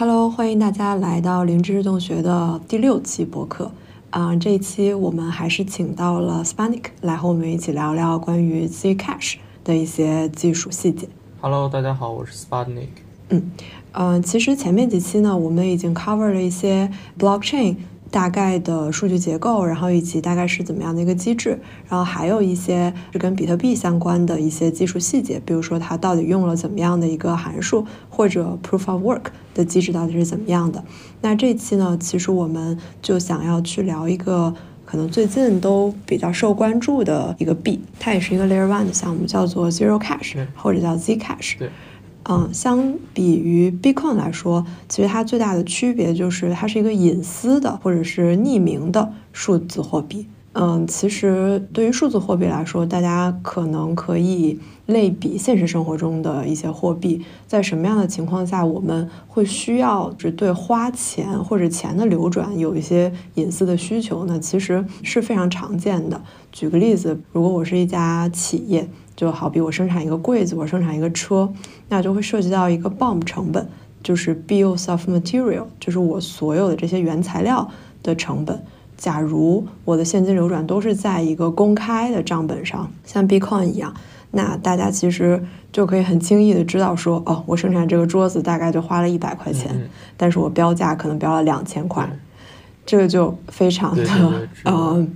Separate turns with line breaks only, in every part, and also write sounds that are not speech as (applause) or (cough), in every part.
Hello，欢迎大家来到零知识洞穴的第六期播客。啊、这一期我们还是请到了 Spanik 来和我们一起聊聊关于 Zcash 的一些技术细节。
Hello，大家好，我是 Sputnik。
嗯，呃，其实前面几期呢，我们已经 cover 了一些 blockchain 大概的数据结构，然后以及大概是怎么样的一个机制，然后还有一些是跟比特币相关的一些技术细节，比如说它到底用了怎么样的一个函数，或者 proof of work 的机制到底是怎么样的。那这期呢，其实我们就想要去聊一个。可能最近都比较受关注的一个币，它也是一个 Layer One 的项目，叫做 Zero Cash 或者叫 Zcash。
对，
嗯，相比于 Bitcoin 来说，其实它最大的区别就是它是一个隐私的或者是匿名的数字货币。嗯，其实对于数字货币来说，大家可能可以类比现实生活中的一些货币，在什么样的情况下我们会需要只对花钱或者钱的流转有一些隐私的需求呢？其实是非常常见的。举个例子，如果我是一家企业，就好比我生产一个柜子，我生产一个车，那就会涉及到一个 BOM 成本，就是 Bills of Material，就是我所有的这些原材料的成本。假如我的现金流转都是在一个公开的账本上，像 Bitcoin 一样，那大家其实就可以很轻易的知道说，哦，我生产这个桌子大概就花了一百块钱，
嗯
但是我标价可能标了两千块，这个就非常的
对对对
呃，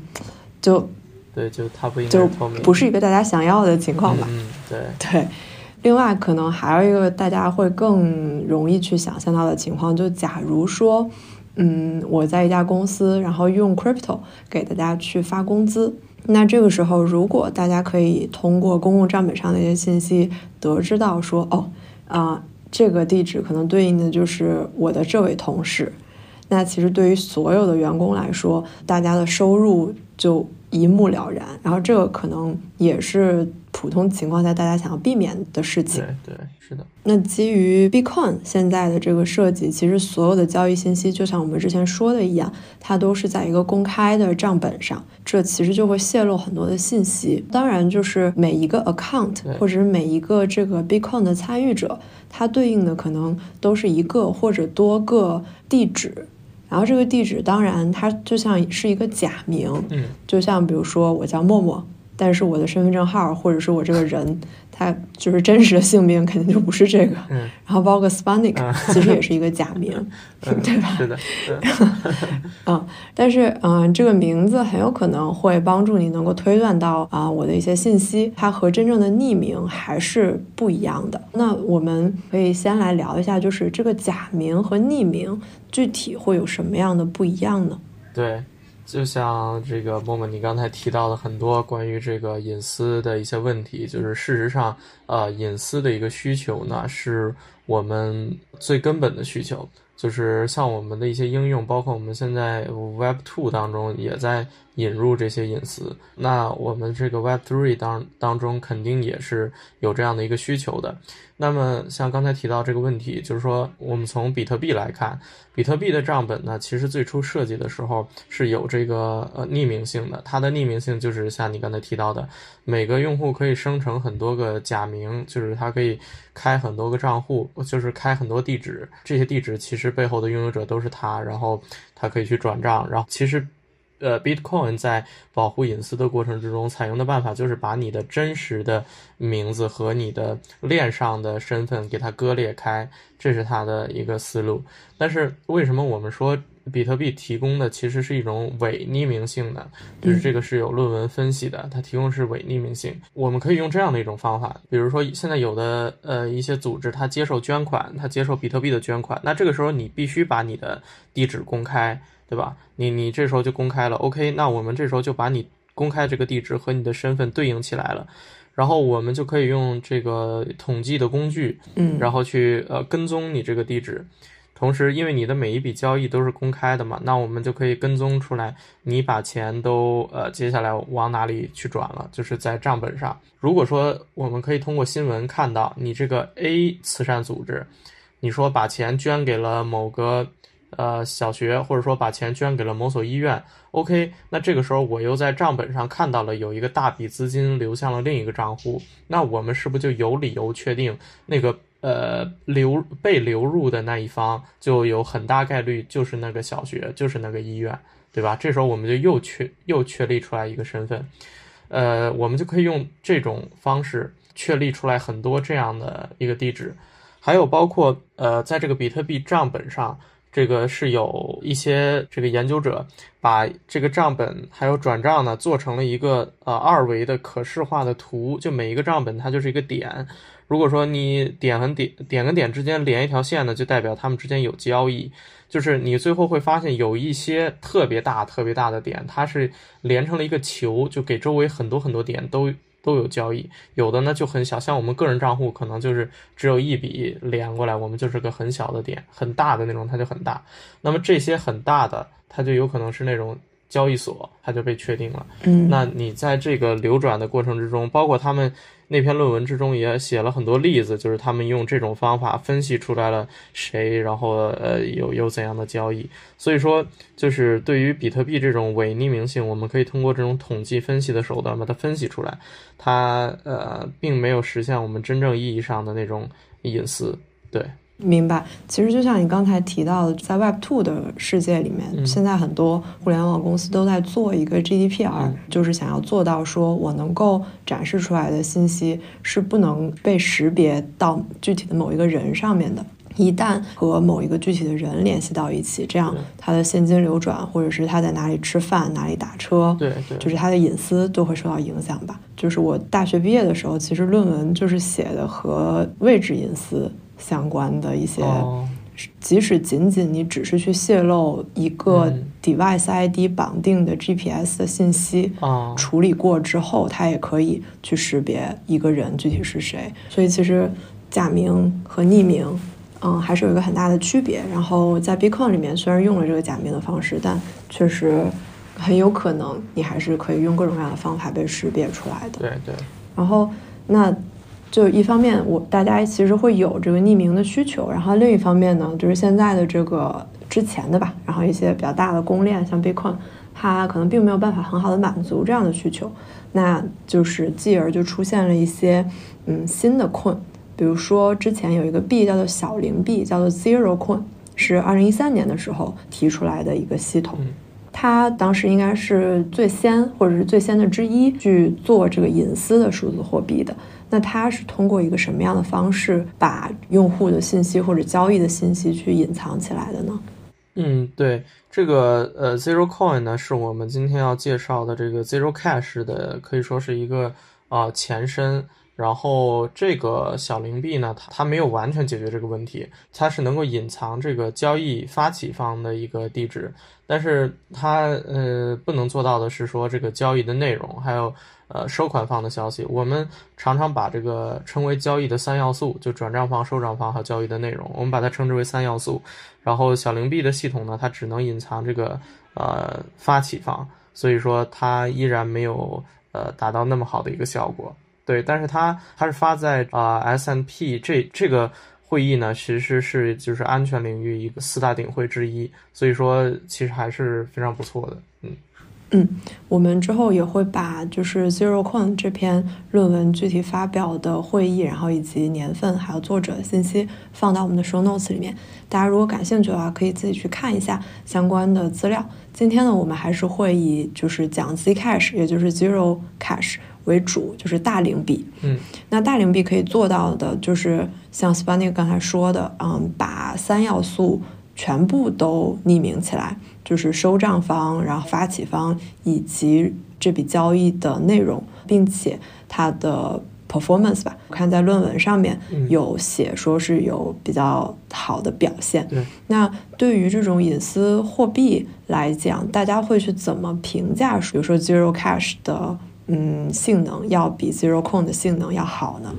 就
对，就它不应该
就不是一个大家想要的情况吧。
嗯，对，(laughs)
对，另外可能还有一个大家会更容易去想象到的情况，就假如说，嗯，我在一家公司，然后用 crypto 给大家去发工资，那这个时候如果大家可以通过公共账本上的一些信息得知到说，哦，啊、这个地址可能对应的就是我的这位同事，那其实对于所有的员工来说，大家的收入就一目了然，然后这个可能也是普通情况下大家想要避免的事情
对。对，是的，
那基于 Bitcoin 现在的这个设计，其实所有的交易信息，就像我们之前说的一样，它都是在一个公开的账本上，这其实就会泄露很多的信息。当然，就是每一个 account 或者是每一个这个 Bitcoin 的参与者，它对应的可能都是一个或者多个地址。然后这个地址当然它就像是一个假名，
嗯，
就像比如说我叫默默，但是我的身份证号或者是我这个人，他就是真实的姓名肯定就不是这个。
嗯
然后包括 Spanik，、
嗯
其实也是一个假名，(laughs)
嗯
对吧？
是的，对，(laughs)
嗯，但是嗯、这个名字很有可能会帮助你能够推断到啊、我的一些信息，它和真正的匿名还是不一样的。那我们可以先来聊一下，就是这个假名和匿名具体会有什么样的不一样呢？
对。就像这个默默，你刚才提到的很多关于这个隐私的一些问题，就是事实上，呃，隐私的一个需求呢，是我们最根本的需求。就是像我们的一些应用，包括我们现在 Web Two 当中也在引入这些隐私。那我们这个 Web Three 当当中肯定也是有这样的一个需求的。那么像刚才提到这个问题，就是说我们从比特币来看，比特币的账本呢，其实最初设计的时候是有这个呃匿名性的，它的匿名性就是像你刚才提到的，每个用户可以生成很多个假名，就是它可以开很多个账户，就是开很多地址，这些地址其实背后的拥有者都是他，然后他可以去转账，然后其实。呃，Bitcoin 在保护隐私的过程之中，采用的办法就是把你的真实的名字和你的链上的身份给它割裂开，这是它的一个思路。但是为什么我们说比特币提供的其实是一种伪匿名性呢？就是这个是有论文分析的，它提供是伪匿名性。我们可以用这样的一种方法，比如说现在有的呃一些组织，它接受捐款，它接受比特币的捐款，那这个时候你必须把你的地址公开。对吧？你你这时候就公开了，OK，那我们这时候就把你公开这个地址和你的身份对应起来了，然后我们就可以用这个统计的工具，
嗯，
然后去呃跟踪你这个地址。同时，因为你的每一笔交易都是公开的嘛，那我们就可以跟踪出来你把钱都呃接下来往哪里去转了，就是在账本上。如果说我们可以通过新闻看到你这个 A 慈善组织，你说把钱捐给了某个呃小学，或者说把钱捐给了某所医院，OK，那这个时候我又在账本上看到了有一个大笔资金流向了另一个账户，那我们是不是就有理由确定那个呃流被流入的那一方就有很大概率就是那个小学，就是那个医院，对吧？这时候我们就又确又确立出来一个身份，呃，我们就可以用这种方式确立出来很多这样的一个地址，还有包括呃，在这个比特币账本上。这个是有一些这个研究者把这个账本还有转账呢做成了一个呃二维的可视化的图，就每一个账本它就是一个点。如果说你点和点点跟点之间连一条线呢，就代表它们之间有交易。就是你最后会发现有一些特别大特别大的点，它是连成了一个球，就给周围很多很多点都。都有交易，有的呢就很小，像我们个人账户可能就是只有一笔连过来，我们就是个很小的点，很大的那种它就很大。那么这些很大的，它就有可能是那种。交易所它就被确定了。
嗯，
那你在这个流转的过程之中，包括他们那篇论文之中也写了很多例子，就是他们用这种方法分析出来了谁，然后呃有有怎样的交易。所以说，就是对于比特币这种伪匿名性，我们可以通过这种统计分析的手段把它分析出来，它呃并没有实现我们真正意义上的那种隐私。对。
明白，其实就像你刚才提到的，在 Web Two 的世界里面，现在很多互联网公司都在做一个 GDPR，就是想要做到说我能够展示出来的信息是不能被识别到具体的某一个人上面的。一旦和某一个具体的人联系到一起，这样他的现金流转，或者是他在哪里吃饭、哪里打车，
对对，
就是他的隐私都会受到影响吧。就是我大学毕业的时候，其实论文就是写的和位置隐私。相关的一些，即使仅仅你只是去泄露一个 device ID 绑定的 GPS 的信息，处理过之后，它也可以去识别一个人具体是谁。所以其实假名和匿名，嗯，还是有一个很大的区别。然后在 Bitcoin 里面，虽然用了这个假名的方式，但确实很有可能你还是可以用各种各样的方法被识别出来的。
对对。
然后那。就一方面，我大家其实会有这个匿名的需求，然后另一方面呢，就是现在的这个之前的吧，然后一些比较大的公链，像 Bitcoin，它可能并没有办法很好的满足这样的需求，那就是继而就出现了一些嗯新的 Coin，比如说之前有一个币叫做小零币，叫做 Zero Coin，是二零一三年的时候提出来的一个系统，它当时应该是最先或者是最先的之一去做这个隐私的数字货币的。那它是通过一个什么样的方式把用户的信息或者交易的信息去隐藏起来的呢？
嗯，对，这个呃，Zero Coin 呢是我们今天要介绍的这个 Zero Cash 的，可以说是一个啊前身。然后这个小零币呢，它它没有完全解决这个问题，它是能够隐藏这个交易发起方的一个地址，但是它呃不能做到的是说这个交易的内容还有。呃，收款方的消息，我们常常把这个称为交易的三要素，就转账方、收账方和交易的内容，我们把它称之为三要素。然后小灵币的系统呢，它只能隐藏这个呃发起方，所以说它依然没有呃达到那么好的一个效果。对，但是它它是发在啊 S n P 这这个会议呢，其实是就是安全领域一个四大顶会之一，所以说其实还是非常不错的，嗯。
嗯，我们之后也会把就是 Zero Coin 这篇论文具体发表的会议，然后以及年份还有作者的信息放到我们的 Show Notes 里面。大家如果感兴趣的话，可以自己去看一下相关的资料。今天呢，我们还是会以就是讲 Zcash，也就是 Zero Cash 为主，就是大零币。
嗯，
那大零币可以做到的就是像 s p a n i k 刚才说的，嗯，把三要素全部都匿名起来。就是收账方，然后发起方以及这笔交易的内容，并且它的 performance 吧，我看在论文上面有写说是有比较好的表现。那对于这种隐私货币来讲，大家会去怎么评价？比如说 Zero Cash 的嗯性能要比 Zero Coin 的性能要好呢？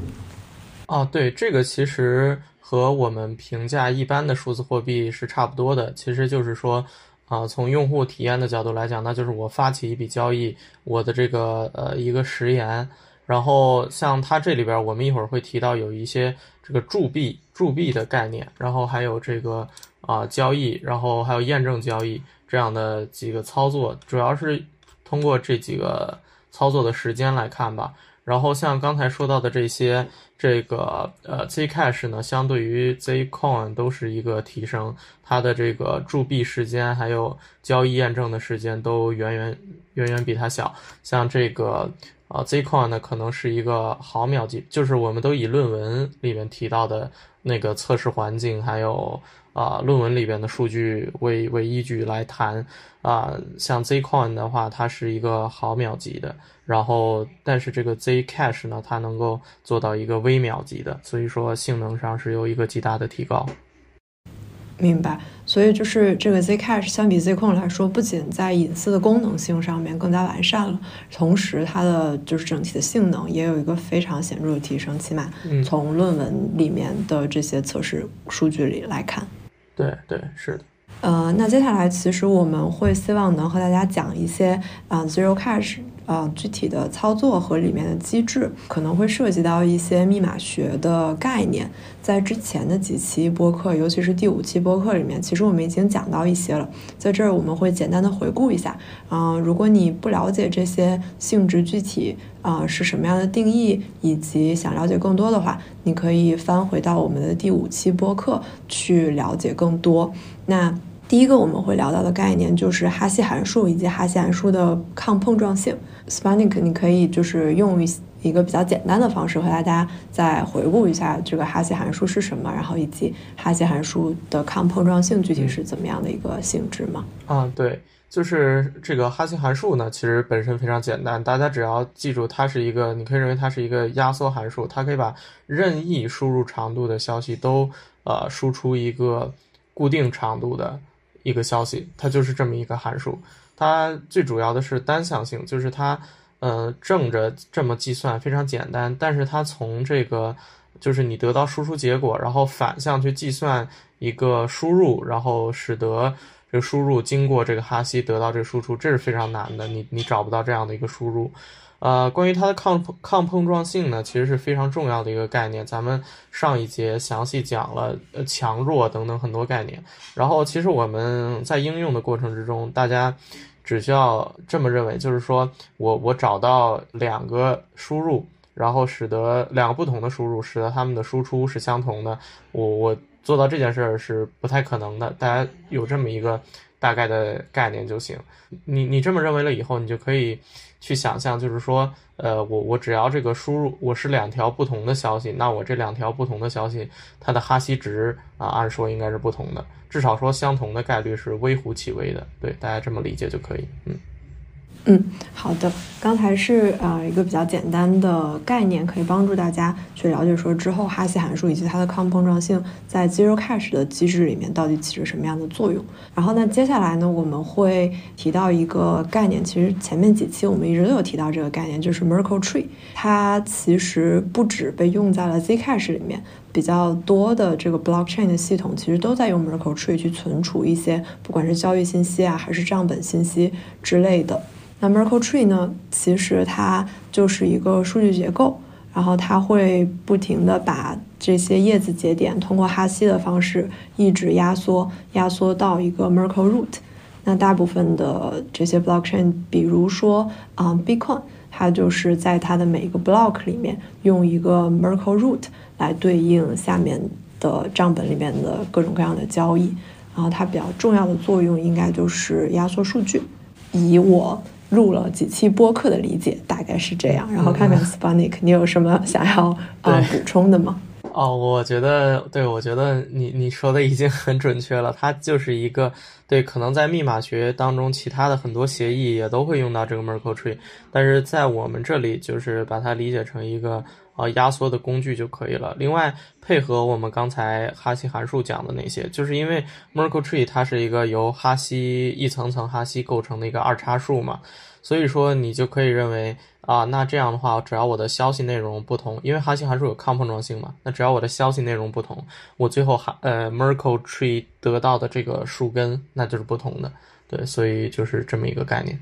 哦，对，这个其实和我们评价一般的数字货币是差不多的，其实就是说。啊，从用户体验的角度来讲，那就是我发起一笔交易，我的这个呃一个时延，然后像它这里边，我们一会儿会提到有一些这个铸币铸币的概念，然后还有这个啊交易，然后还有验证交易这样的几个操作，主要是通过这几个操作的时间来看吧。然后像刚才说到的这些，这个呃 Zcash 呢，相对于 Zcoin 都是一个提升，它的这个铸币时间还有交易验证的时间都远远远远比它小。像这个呃 Zcoin 呢，可能是一个毫秒级，就是我们都以论文里面提到的那个测试环境还有。啊，论文里边的数据为为依据来谈啊，像 Zcoin 的话，它是一个毫秒级的，然后但是这个 Zcash 呢，它能够做到一个微秒级的，所以说性能上是有一个极大的提高。
明白，所以就是这个 Zcash 相比 Zcoin 来说，不仅在隐私的功能性上面更加完善了，同时它的就是整体的性能也有一个非常显著的提升，起码从论文里面的这些测试数据里来看。
对对是的，
呃，那接下来其实我们会希望能和大家讲一些啊 Zero Cash。呃，具体的操作和里面的机制可能会涉及到一些密码学的概念，在之前的几期播客，尤其是第五期播客里面，其实我们已经讲到一些了。在这儿我们会简单的回顾一下。嗯，如果你不了解这些性质具体啊是什么样的定义，以及想了解更多的话，你可以翻回到我们的第五期播客去了解更多。那第一个我们会聊到的概念就是哈希函数以及哈希函数的抗碰撞性。Spanik，你可以就是用一一个比较简单的方式和大家再回顾一下这个哈希函数是什么，然后以及哈希函数的抗碰撞性具体是怎么样的一个性质吗？
啊，对，就是这个哈希函数呢，其实本身非常简单，大家只要记住它是一个，你可以认为它是一个压缩函数，它可以把任意输入长度的消息都呃输出一个固定长度的一个消息，它就是这么一个函数。它最主要的是单向性，就是它，呃，正着这么计算非常简单，但是它从这个，就是你得到输出结果，然后反向去计算一个输入，然后使得这个输入经过这个哈希得到这个输出，这是非常难的，你你找不到这样的一个输入。呃，关于它的抗抗碰撞性呢，其实是非常重要的一个概念。咱们上一节详细讲了强弱等等很多概念。然后，其实我们在应用的过程之中，大家只需要这么认为，就是说我我找到两个输入，然后使得两个不同的输入，使得它们的输出是相同的。我我做到这件事儿是不太可能的。大家有这么一个大概的概念就行。你你这么认为了以后，你就可以。去想象，就是说，呃，我我只要这个输入我是两条不同的消息，那我这两条不同的消息，它的哈希值啊，按说应该是不同的，至少说相同的概率是微乎其微的，对，大家这么理解就可以，嗯。
嗯，好的。刚才是呃一个比较简单的概念，可以帮助大家去了解说之后哈希函数以及它的抗碰撞性在 Zero Cash 的机制里面到底起着什么样的作用。然后呢，接下来呢我们会提到一个概念，其实前面几期我们一直都有提到这个概念，就是 Merkle Tree。它其实不止被用在了 Zcash 里面，比较多的这个 Blockchain 的系统其实都在用 Merkle Tree 去存储一些不管是交易信息啊，还是账本信息之类的。那 Merkle Tree 呢？其实它就是一个数据结构，然后它会不停的把这些叶子节点通过哈希的方式一直压缩，压缩到一个 Merkle Root。那大部分的这些 Blockchain，比如说啊 Bitcoin，它就是在它的每一个 Block 里面用一个 Merkle Root 来对应下面的账本里面的各种各样的交易。然后它比较重要的作用应该就是压缩数据。以我。录了几期播客的理解大概是这样，然后看看 Spanik，你有什么想要啊补充的吗？
哦，我觉得对，我觉得你你说的已经很准确了，它就是一个对，可能在密码学当中，其他的很多协议也都会用到这个 Merkle Tree，但是在我们这里就是把它理解成一个。啊，压缩的工具就可以了。另外，配合我们刚才哈希函数讲的那些，就是因为 Merkle Tree 它是一个由哈希一层层哈希构成的一个二叉树嘛，所以说你就可以认为啊，那这样的话，只要我的消息内容不同，因为哈希函数有抗碰撞性嘛，那只要我的消息内容不同，我最后哈呃 Merkle Tree 得到的这个树根那就是不同的。对，所以就是这么一个概念。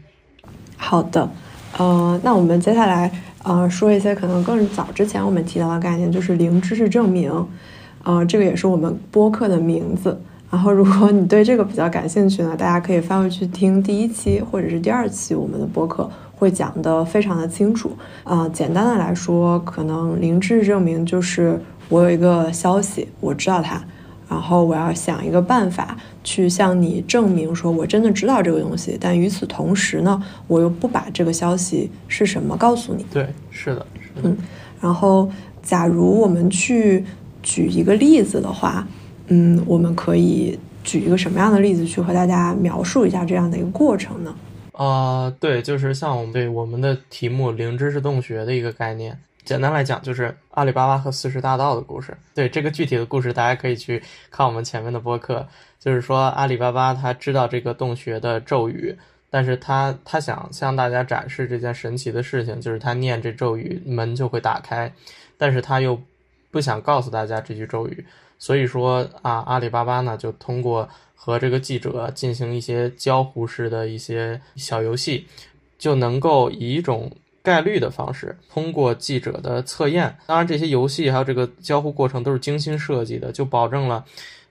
好的。呃，那我们接下来呃说一些可能更早之前我们提到的概念，就是零知识证明。呃，这个也是我们播客的名字。然后，如果你对这个比较感兴趣呢，大家可以翻回去听第一期或者是第二期我们的播客，会讲得非常的清楚。啊，简单的来说，可能零知识证明就是我有一个消息，我知道它，然后我要想一个办法去向你证明说我真的知道这个东西，但与此同时呢，我又不把这个消息是什么告诉你。
对，是的，
嗯，然后假如我们去举一个例子的话，嗯，我们可以。举一个什么样的例子去和大家描述一下这样的一个过程呢？
啊，对，就是像我们对我们的题目“零知识洞穴”的一个概念，简单来讲就是阿里巴巴和四十大盗的故事。对这个具体的故事，大家可以去看我们前面的播客。就是说，阿里巴巴他知道这个洞穴的咒语，但是他他想向大家展示这件神奇的事情，就是他念这咒语，门就会打开，但是他又不想告诉大家这句咒语。所以说啊，阿里巴巴呢就通过和这个记者进行一些交互式的一些小游戏，就能够以一种概率的方式，通过记者的测验。当然，这些游戏还有这个交互过程都是精心设计的，就保证了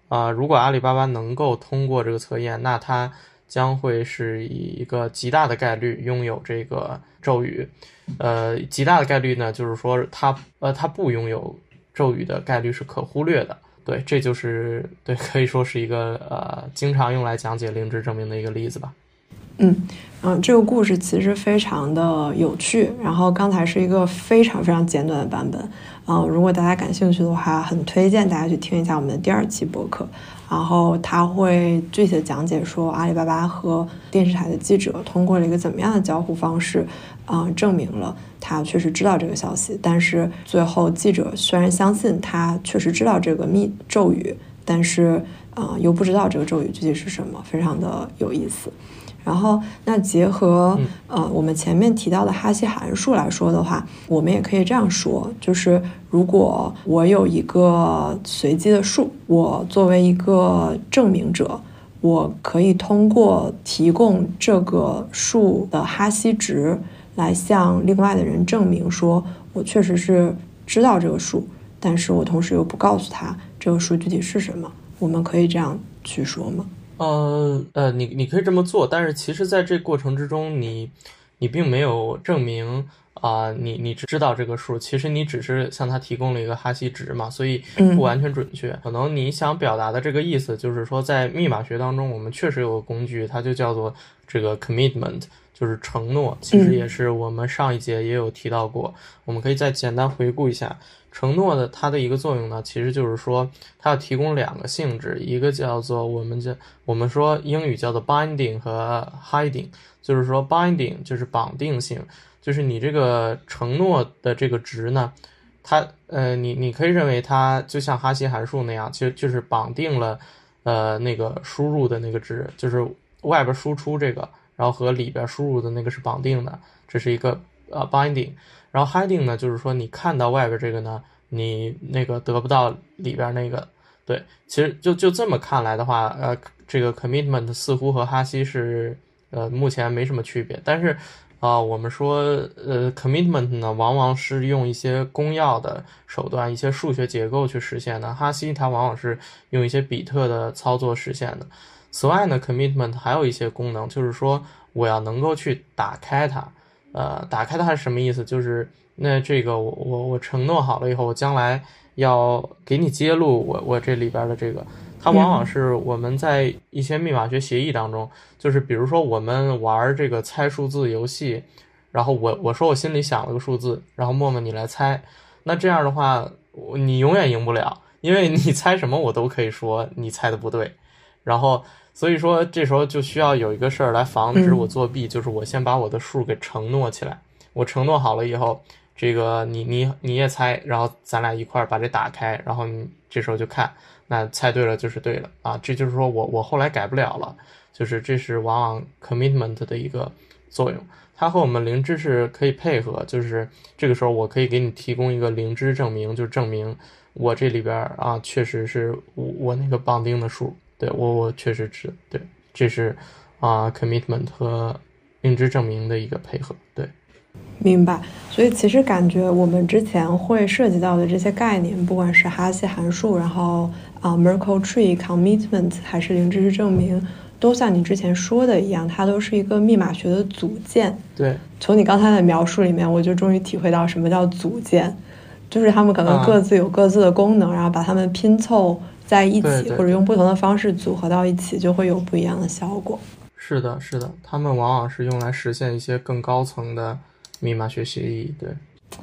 啊，如果阿里巴巴能够通过这个测验，那它将会是以一个极大的概率拥有这个咒语。呃，极大的概率呢，就是说它呃它不拥有咒语的概率是可忽略的。对，这就是对，可以说是一个呃，经常用来讲解零知证明的一个例子吧。
嗯嗯，这个故事其实非常的有趣。然后刚才是一个非常非常简短的版本。嗯，如果大家感兴趣的话，很推荐大家去听一下我们的第二期播客。然后他会具体的讲解说，阿里巴巴和电视台的记者通过了一个怎么样的交互方式，啊，证明了他确实知道这个消息。但是最后记者虽然相信他确实知道这个密咒语，但是啊，又不知道这个咒语具体是什么，非常的有意思。然后，那结合呃我们前面提到的哈希函数来说的话，我们也可以这样说，就是如果我有一个随机的数，我作为一个证明者，我可以通过提供这个数的哈希值来向另外的人证明，说我确实是知道这个数，但是我同时又不告诉他这个数具体是什么，我们可以这样去说吗？
呃呃，你你可以这么做，但是其实在这过程之中，你你并没有证明啊，你你知道这个数，其实你只是向他提供了一个哈希值嘛，所以不完全准确。可能你想表达的这个意思，就是说在密码学当中，我们确实有个工具，它就叫做这个 commitment，就是承诺。其实也是我们上一节也有提到过，我们可以再简单回顾一下。承诺的它的一个作用呢，其实就是说，它要提供两个性质，一个叫做我们叫我们说英语叫做 binding 和 hiding，就是说 binding 就是绑定性，就是你这个承诺的这个值呢，它呃你你可以认为它就像哈希函数那样，其实就是绑定了呃那个输入的那个值，就是外边输出这个，然后和里边输入的那个是绑定的，这是一个呃 binding。然后 hiding 呢，就是说你看到外边这个呢，你那个得不到里边那个。对，其实就就这么看来的话，呃，这个 commitment 似乎和哈希是呃目前没什么区别。但是啊，我们说呃 commitment 呢，往往是用一些公钥的手段、一些数学结构去实现的。哈希它往往是用一些比特的操作实现的。此外呢，commitment 还有一些功能，就是说我要能够去打开它。呃，打开它是什么意思？就是那这个我我我承诺好了以后，我将来要给你揭露我我这里边的这个，它往往是我们在一些密码学协议当中，就是比如说我们玩这个猜数字游戏，然后我我说我心里想了个数字，然后默默你来猜，那这样的话，你永远赢不了，因为你猜什么我都可以说你猜的不对，然后。所以说，这时候就需要有一个事儿来防止我作弊，就是我先把我的数给承诺起来。我承诺好了以后，这个你你你也猜，然后咱俩一块儿把这打开，然后你这时候就看，那猜对了就是对了啊。这就是说我我后来改不了了，就是这是往往 commitment 的一个作用，它和我们零知识可以配合，就是这个时候我可以给你提供一个零知证明，就证明我这里边啊确实是我我那个绑定的数。对我，我确实是对，这是啊，commitment 和认知证明的一个配合。对，
明白。所以其实感觉我们之前会涉及到的这些概念，不管是哈希函数，然后啊，Merkle Tree Commitment，还是零知识证明，都像你之前说的一样，它都是一个密码学的组件。
对，
从你刚才的描述里面，我就终于体会到什么叫组件，就是他们可能各自有各自的功能，然后把它们拼凑在一起，或者用不同的方式组合到一起，就会有不一样的效果。
是的，是的，他们往往是用来实现一些更高层的密码学协议。对，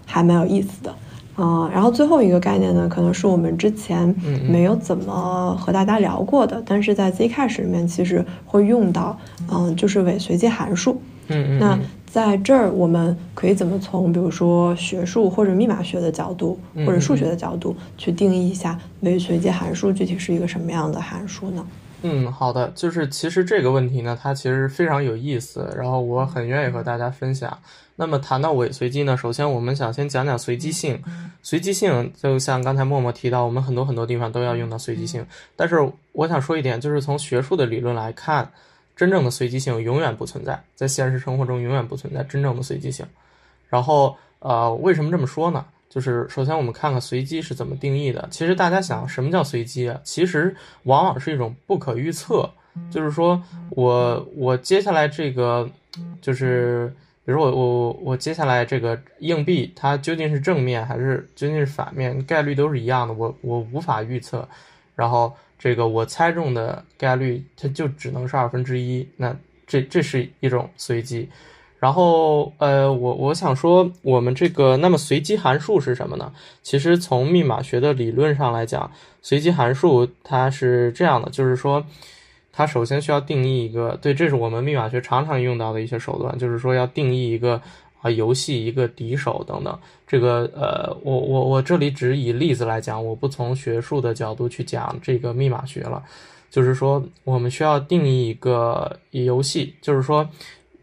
还蛮有意思的。嗯，然后最后一个概念呢，可能是我们之前没有怎么和大家聊过的，但是在 Zcash 里面其实会用到，嗯，就是伪随机函数。
嗯嗯。
那在这儿我们可以怎么从比如说学术或者密码学的角度，或者数学的角度去定义一下伪随机函数具体是一个什么样的函数呢？
嗯，好的，就是其实这个问题呢，它其实非常有意思，然后我很愿意和大家分享。那么谈到伪随机呢，首先我们想先讲讲随机性。随机性就像刚才默默提到，我们很多很多地方都要用到随机性。但是我想说一点，就是从学术的理论来看，真正的随机性永远不存在，在现实生活中永远不存在真正的随机性。然后呃，为什么这么说呢？就是首先我们看看随机是怎么定义的。其实大家想，什么叫随机啊？其实往往是一种不可预测。就是说我我接下来这个就是。比如我我我接下来这个硬币它究竟是正面还是究竟是反面，概率都是一样的，我我无法预测。然后这个我猜中的概率它就只能是二分之一，那这这是一种随机。然后呃我我想说我们这个那么随机函数是什么呢？其实从密码学的理论上来讲，随机函数它是这样的，就是说。它首先需要定义一个，对，这是我们密码学常常用到的一些手段，就是说要定义一个游戏一个敌手等等。这个呃，我我我这里只以例子来讲，我不从学术的角度去讲这个密码学了。就是说，我们需要定义一个游戏，就是说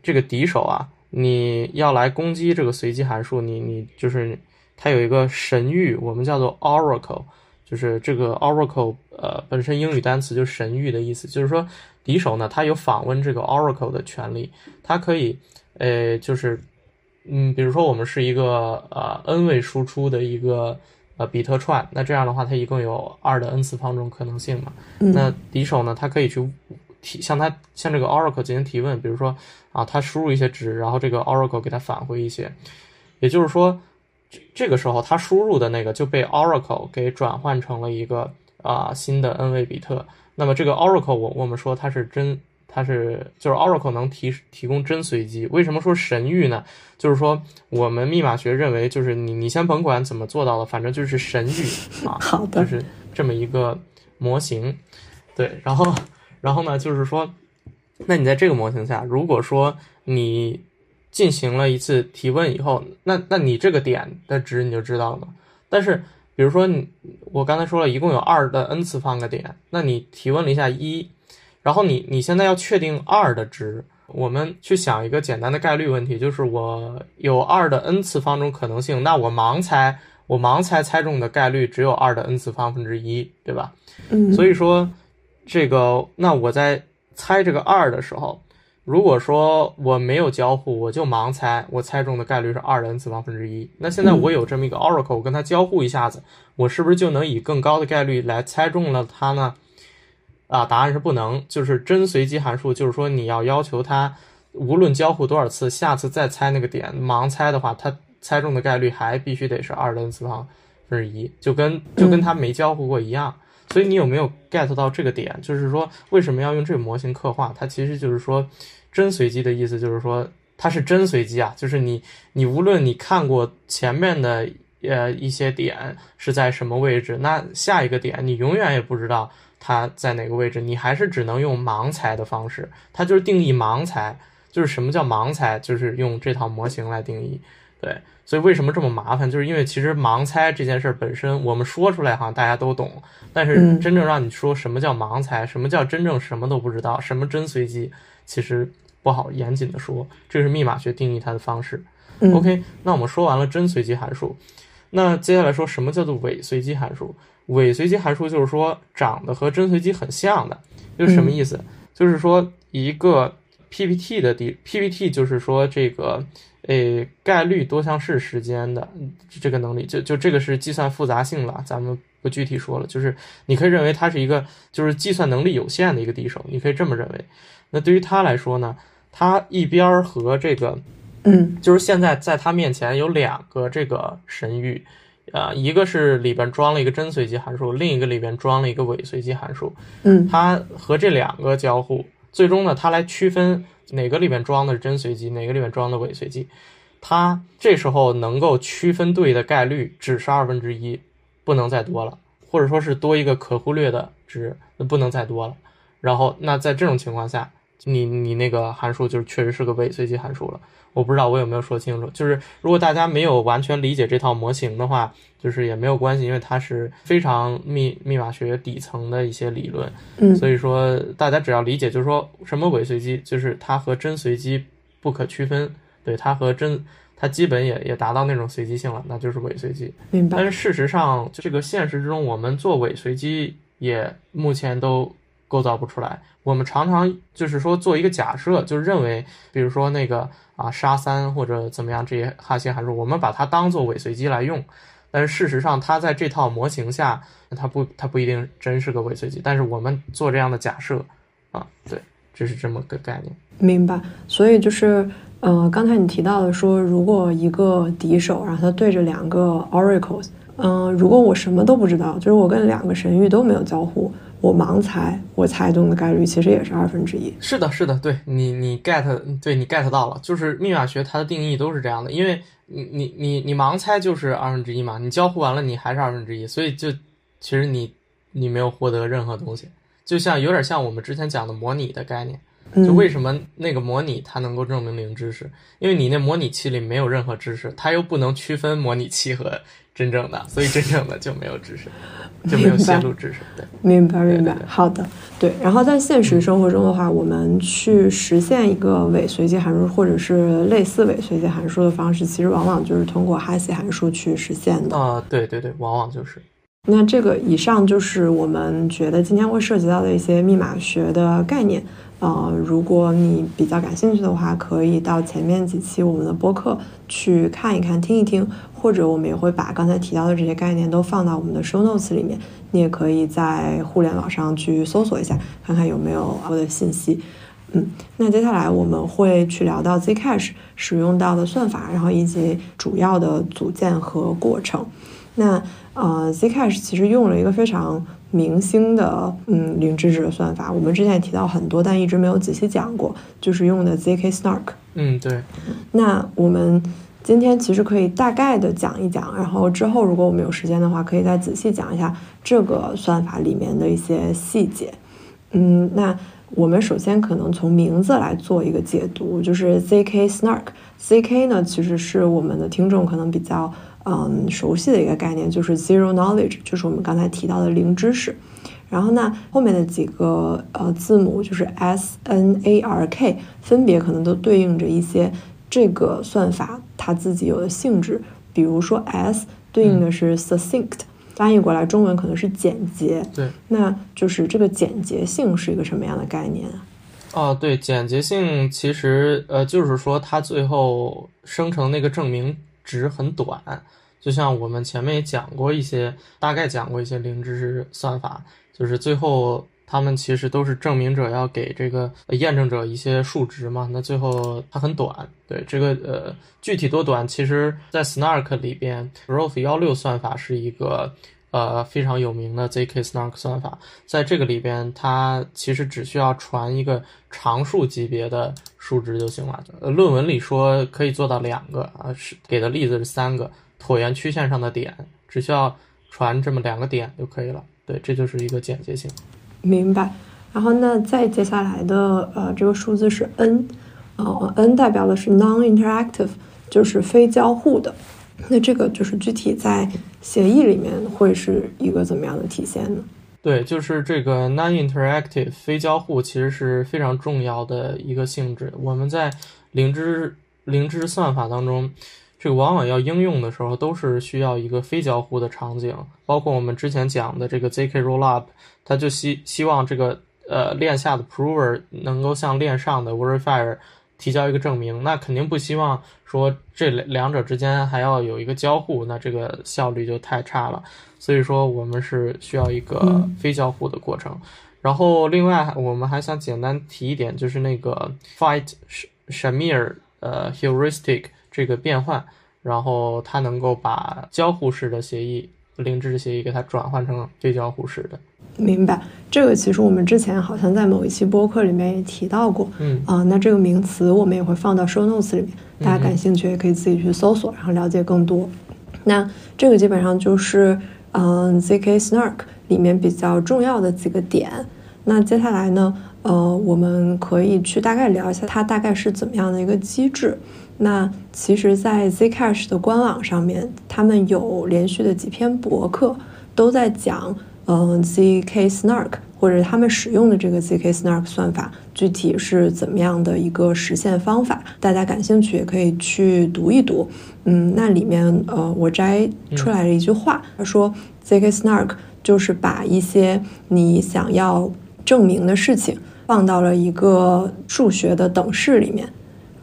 这个敌手啊，你要来攻击这个随机函数，你你就是它有一个神谕，我们叫做 Oracle。就是这个 Oracle，呃，本身英语单词就神谕的意思。就是说，敌手呢，他有访问这个 Oracle 的权利，他可以，呃，就是，嗯，比如说我们是一个呃 n 位输出的一个呃比特串，那这样的话，它一共有二的 n 次方这种可能性嘛。那敌手呢，他可以去提向他向这个 Oracle 进行提问，比如说啊，他输入一些值，然后这个 Oracle 给他返回一些，也就是说。这个时候，他输入的那个就被 Oracle 给转换成了一个啊新的 n 位比特。那么这个 Oracle，我我们说它是真，它是就是 Oracle 能提提供真随机。为什么说神域呢？就是说我们密码学认为，就是你你先甭管怎么做到的，反正就是神域啊，
好的，
就是这么一个模型。对，然后然后呢，就是说，那你在这个模型下，如果说你进行了一次提问以后，那那你这个点的值你就知道了吗？但是，比如说你，我刚才说了一共有二的 n 次方个点，那你提问了一下一，然后你你现在要确定二的值，我们去想一个简单的概率问题，就是我有二的 n 次方种可能性，那我盲猜，我盲猜猜中的概率只有二的 n 次方分之一，对吧？
嗯，
所以说这个，那我在猜这个二的时候。如果说我没有交互，我就盲猜，我猜中的概率是二的 n 次方分之一。那现在我有这么一个 Oracle，我跟它交互一下子，我是不是就能以更高的概率来猜中了它呢？啊，答案是不能。就是真随机函数，就是说你要要求它，无论交互多少次，下次再猜那个点，盲猜的话，它猜中的概率还必须得是二的 n 次方分之一，就跟就跟它没交互过一样。所以你有没有 get 到这个点？就是说，为什么要用这个模型刻画？它其实就是说，真随机的意思就是说，它是真随机啊。就是你，你无论你看过前面的呃一些点是在什么位置，那下一个点你永远也不知道它在哪个位置，你还是只能用盲猜的方式。它就是定义盲猜，就是什么叫盲猜？就是用这套模型来定义。对，所以为什么这么麻烦？就是因为其实盲猜这件事儿本身，我们说出来好像大家都懂，但是真正让你说什么叫盲猜，什么叫真正什么都不知道，什么真随机，其实不好严谨的说。这是密码学定义它的方式。OK，那我们说完了真随机函数，那接下来说什么叫做伪随机函数？伪随机函数就是说长得和真随机很像的，就是什么意思？就是说一个 PPT 的底 PPT 就是说这个。诶，概率多项式时间的这个能力，就就这个是计算复杂性了，咱们不具体说了，就是你可以认为它是一个就是计算能力有限的一个敌手，你可以这么认为。那对于他来说呢，他一边和这个，
嗯，
就是现在在他面前有两个这个神域，啊，一个是里边装了一个真随机函数，另一个里边装了一个伪随机函数，
嗯，
它和这两个交互，最终呢，它来区分哪个里边装的是真随机，哪个里边装的伪随机。它这时候能够区分对的概率只是二分之一，不能再多了，或者说是多一个可忽略的值，不能再多了。然后，那在这种情况下，你你那个函数就是确实是个伪随机函数了。我不知道我有没有说清楚，就是如果大家没有完全理解这套模型的话，就是也没有关系，因为它是非常密密码学底层的一些理论。
嗯，
所以说大家只要理解，就是说什么伪随机，就是它和真随机不可区分。对它和真，它基本也也达到那种随机性了，那就是伪随机。
明白。
但是事实上，这个现实之中，我们做伪随机也目前都构造不出来。我们常常就是说做一个假设，就认为，比如说那个啊沙三或者怎么样这些哈希函数，我们把它当做伪随机来用。但是事实上，它在这套模型下，它不它不一定真是个伪随机。但是我们做这样的假设，啊，对，这是这么个概念。
明白。所以就是。呃，刚才你提到的说，如果一个敌手，然后他对着两个 oracles，嗯，如果我什么都不知道，就是我跟两个神域都没有交互，我盲猜，我猜中的概率其实也是二分之一。
是的，是的，对你，你 get，对你 get 到了，就是密码学它的定义都是这样的，因为你，你，你，你盲猜就是二分之一嘛，你交互完了你还是二分之一，所以就其实你你没有获得任何东西，就像有点像我们之前讲的模拟的概念。就为什么那个模拟它能够证明零知识？因为你那模拟器里没有任何知识，它又不能区分模拟器和真正的，所以真正的就没有知识，就没有泄露知识。对，
明白明白。好的，对。然后在现实生活中的话，我们去实现一个伪随机函数或者是类似伪随机函数的方式，其实往往就是通过哈希函数去实现的。
啊，对对对，往往就是。
那这个以上就是我们觉得今天会涉及到的一些密码学的概念。呃，如果你比较感兴趣的话，可以到前面几期我们的播客去看一看、听一听，或者我们也会把刚才提到的这些概念都放到我们的 show notes 里面。你也可以在互联网上去搜索一下，看看有没有我的信息。嗯，那接下来我们会去聊到 Zcash 使用到的算法，然后以及主要的组件和过程。那呃，Zcash 其实用了一个非常。明星的嗯零知识的算法，我们之前也提到很多，但一直没有仔细讲过，就是用的 zk snark。
嗯，对。
那我们今天其实可以大概的讲一讲，然后之后如果我们有时间的话，可以再仔细讲一下这个算法里面的一些细节。嗯，那我们首先可能从名字来做一个解读，就是 zk snark。zk 呢，其实是我们的听众可能比较。嗯，熟悉的一个概念就是 zero knowledge，就是我们刚才提到的零知识。然后呢，后面的几个呃字母就是 s n a r k，分别可能都对应着一些这个算法它自己有的性质。比如说 s 对应的是 succinct，翻译过来中文可能是简洁。
对，
那就是这个简洁性是一个什么样的概念啊？
哦，对，简洁性其实呃就是说它最后生成那个证明值很短。就像我们前面也讲过一些，大概讲过一些零知识算法，就是最后他们其实都是证明者要给这个验证者一些数值嘛，那最后它很短。对这个呃具体多短，其实在 Snark 里边 r o f 幺六算法是一个呃非常有名的 zk Snark 算法，在这个里边它其实只需要传一个常数级别的数值就行了。呃，论文里说可以做到两个啊，是给的例子是三个。椭圆曲线上的点，只需要传这么两个点就可以了。对，这就是一个简洁性。
明白。然后那再接下来的呃，这个数字是 n，呃，n 代表的是 non-interactive，就是非交互的。那这个就是具体在协议里面会是一个怎么样的体现呢？
对，就是这个 non-interactive 非交互其实是非常重要的一个性质。我们在零知零知算法当中。这个往往要应用的时候，都是需要一个非交互的场景，包括我们之前讲的这个 zk rollup，它就希希望这个呃链下的 prover 能够向链上的 verifier 提交一个证明，那肯定不希望说这两者之间还要有一个交互，那这个效率就太差了。所以说我们是需要一个非交互的过程。然后另外我们还想简单提一点，就是那个 fight Shamir 呃 heuristic 这个变换，然后它能够把交互式的协议、零知识协议给它转换成非交互式的。
明白，这个其实我们之前好像在某一期播客里面也提到过，
嗯
啊，那这个名词我们也会放到 show notes 里面，大家感兴趣也可以自己去搜索，然后了解更多。那这个基本上就是嗯 zk snark 里面比较重要的几个点。那接下来呢，呃，我们可以去大概聊一下它大概是怎么样的一个机制。那其实，在 zcash 的官网上面，他们有连续的几篇博客都在讲。嗯，zk snark 或者他们使用的这个 zk snark 算法具体是怎么样的一个实现方法？大家感兴趣也可以去读一读。嗯，那里面呃，我摘出来了一句话，他说 zk snark 就是把一些你想要证明的事情放到了一个数学的等式里面，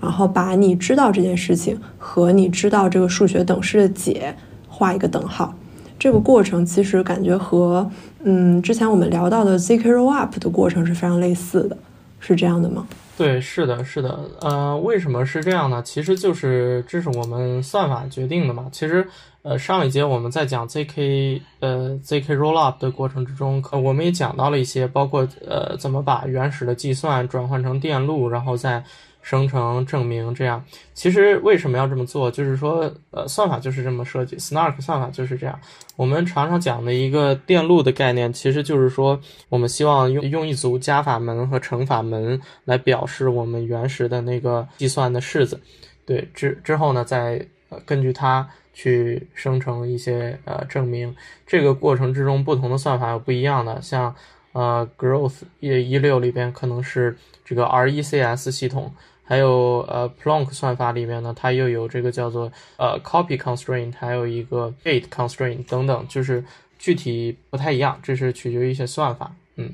然后把你知道这件事情和你知道这个数学等式的解画一个等号。这个过程其实感觉和嗯之前我们聊到的 zk rollup 的过程是非常类似的，是这样的吗？
对，是的，是的。呃，为什么是这样呢？其实就是这是我们算法决定的嘛。其实呃上一节我们在讲 zk 呃 zk rollup 的过程之中，可我们也讲到了一些，包括呃怎么把原始的计算转换成电路，然后再。生成证明这样，其实为什么要这么做？就是说，呃，算法就是这么设计，Snark 算法就是这样。我们常常讲的一个电路的概念，其实就是说，我们希望用用一组加法门和乘法门来表示我们原始的那个计算的式子，对，之之后呢，再呃根据它去生成一些呃证明。这个过程之中，不同的算法有不一样的，像呃 Growth 一一六里边可能是这个 RECS 系统。还有呃，Plonk 算法里面呢，它又有这个叫做呃 copy constraint，还有一个 gate constraint 等等，就是具体不太一样，这是取决于一些算法。嗯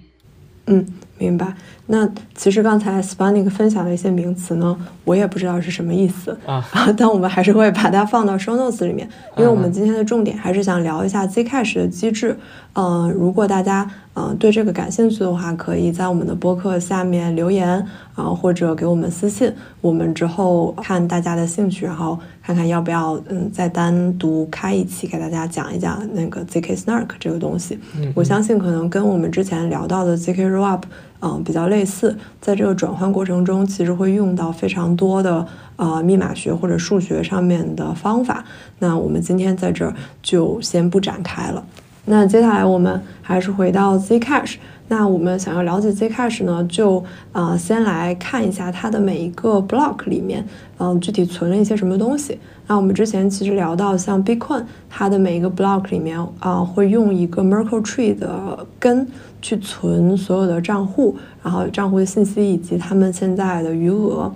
嗯，明白。那其实刚才 Spanik 分享的一些名词呢，我也不知道是什么意思
啊，(laughs)
但我们还是会把它放到 show notes 里面，因为我们今天的重点还是想聊一下 Zcash 的机制。嗯，如果大家嗯对这个感兴趣的话，可以在我们的播客下面留言啊，或者给我们私信，我们之后看大家的兴趣，然后看看要不要嗯再单独开一期给大家讲一讲那个 zk snark 这个东西。我相信可能跟我们之前聊到的 zk rollup。嗯，比较类似，在这个转换过程中，其实会用到非常多的呃密码学或者数学上面的方法。那我们今天在这儿就先不展开了。那接下来我们还是回到 Zcash。那我们想要了解 Zcash 呢，就呃先来看一下它的每一个 block 里面，嗯，具体存了一些什么东西。那我们之前其实聊到，像 Bitcoin，它的每一个 block 里面啊，会用一个 Merkle Tree 的根去存所有的账户，然后账户的信息以及他们现在的余额。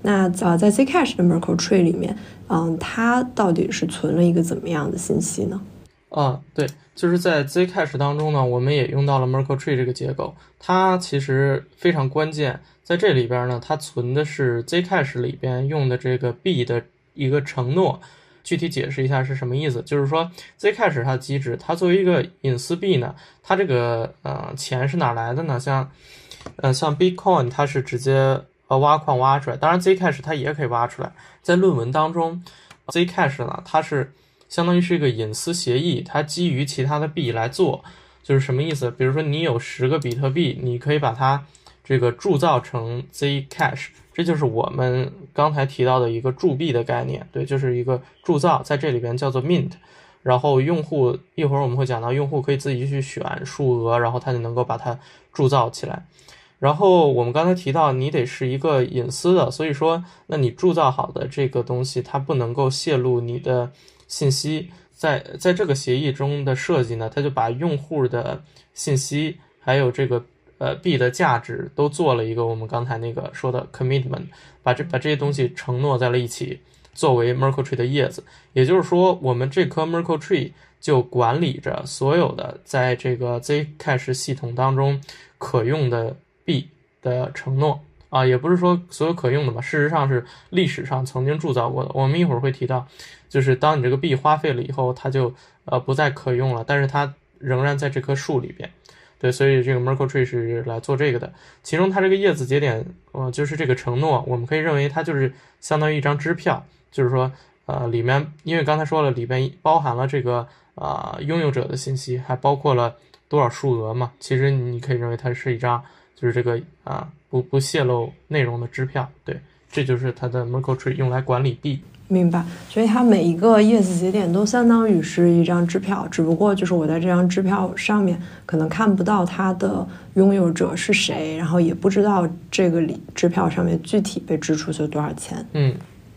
那呃，在 Zcash 的 Merkle Tree 里面，嗯，它到底是存了一个怎么样的信息呢？
啊，对，就是在 Zcash 当中呢，我们也用到了 Merkle Tree 这个结构，它其实非常关键。在这里边呢，它存的是 Zcash 里边用的这个币的一个承诺。具体解释一下是什么意思？就是说 Zcash 它的机制，它作为一个隐私币呢，它这个呃钱是哪来的呢？像呃像 Bitcoin 它是直接呃挖矿挖出来，当然 Zcash 它也可以挖出来。在论文当中，Zcash 呢，它是。相当于是一个隐私协议，它基于其他的币来做，就是什么意思？比如说你有十个比特币，你可以把它这个铸造成 Zcash，这就是我们刚才提到的一个铸币的概念，对，就是一个铸造，在这里边叫做 mint。然后用户一会儿我们会讲到，用户可以自己去选数额，然后他就能够把它铸造起来。然后我们刚才提到，你得是一个隐私的，所以说，那你铸造好的这个东西，它不能够泄露你的。信息在在这个协议中的设计呢，它就把用户的信息还有这个呃币的价值都做了一个我们刚才那个说的 commitment，把这把这些东西承诺在了一起，作为 Merkle Tree 的叶子。也就是说，我们这棵 Merkle Tree 就管理着所有的在这个 Zcash 系统当中可用的币的承诺。啊，也不是说所有可用的吧，事实上是历史上曾经铸造过的。我们一会儿会提到，就是当你这个币花费了以后，它就呃不再可用了，但是它仍然在这棵树里边。对，所以这个 Merkle Tree 是来做这个的。其中它这个叶子节点，呃，就是这个承诺，我们可以认为它就是相当于一张支票，就是说，呃，里面因为刚才说了，里边包含了这个啊拥有者的信息，还包括了多少数额嘛。其实你可以认为它是一张，就是这个啊不不泄露内容的支票。对，这就是它的 Merkle Tree 用来管理币。
明白，所以它每一个叶子节点都相当于是一张支票，只不过就是我在这张支票上面可能看不到它的拥有者是谁，然后也不知道这个里支票上面具体被支出去多少钱。
嗯。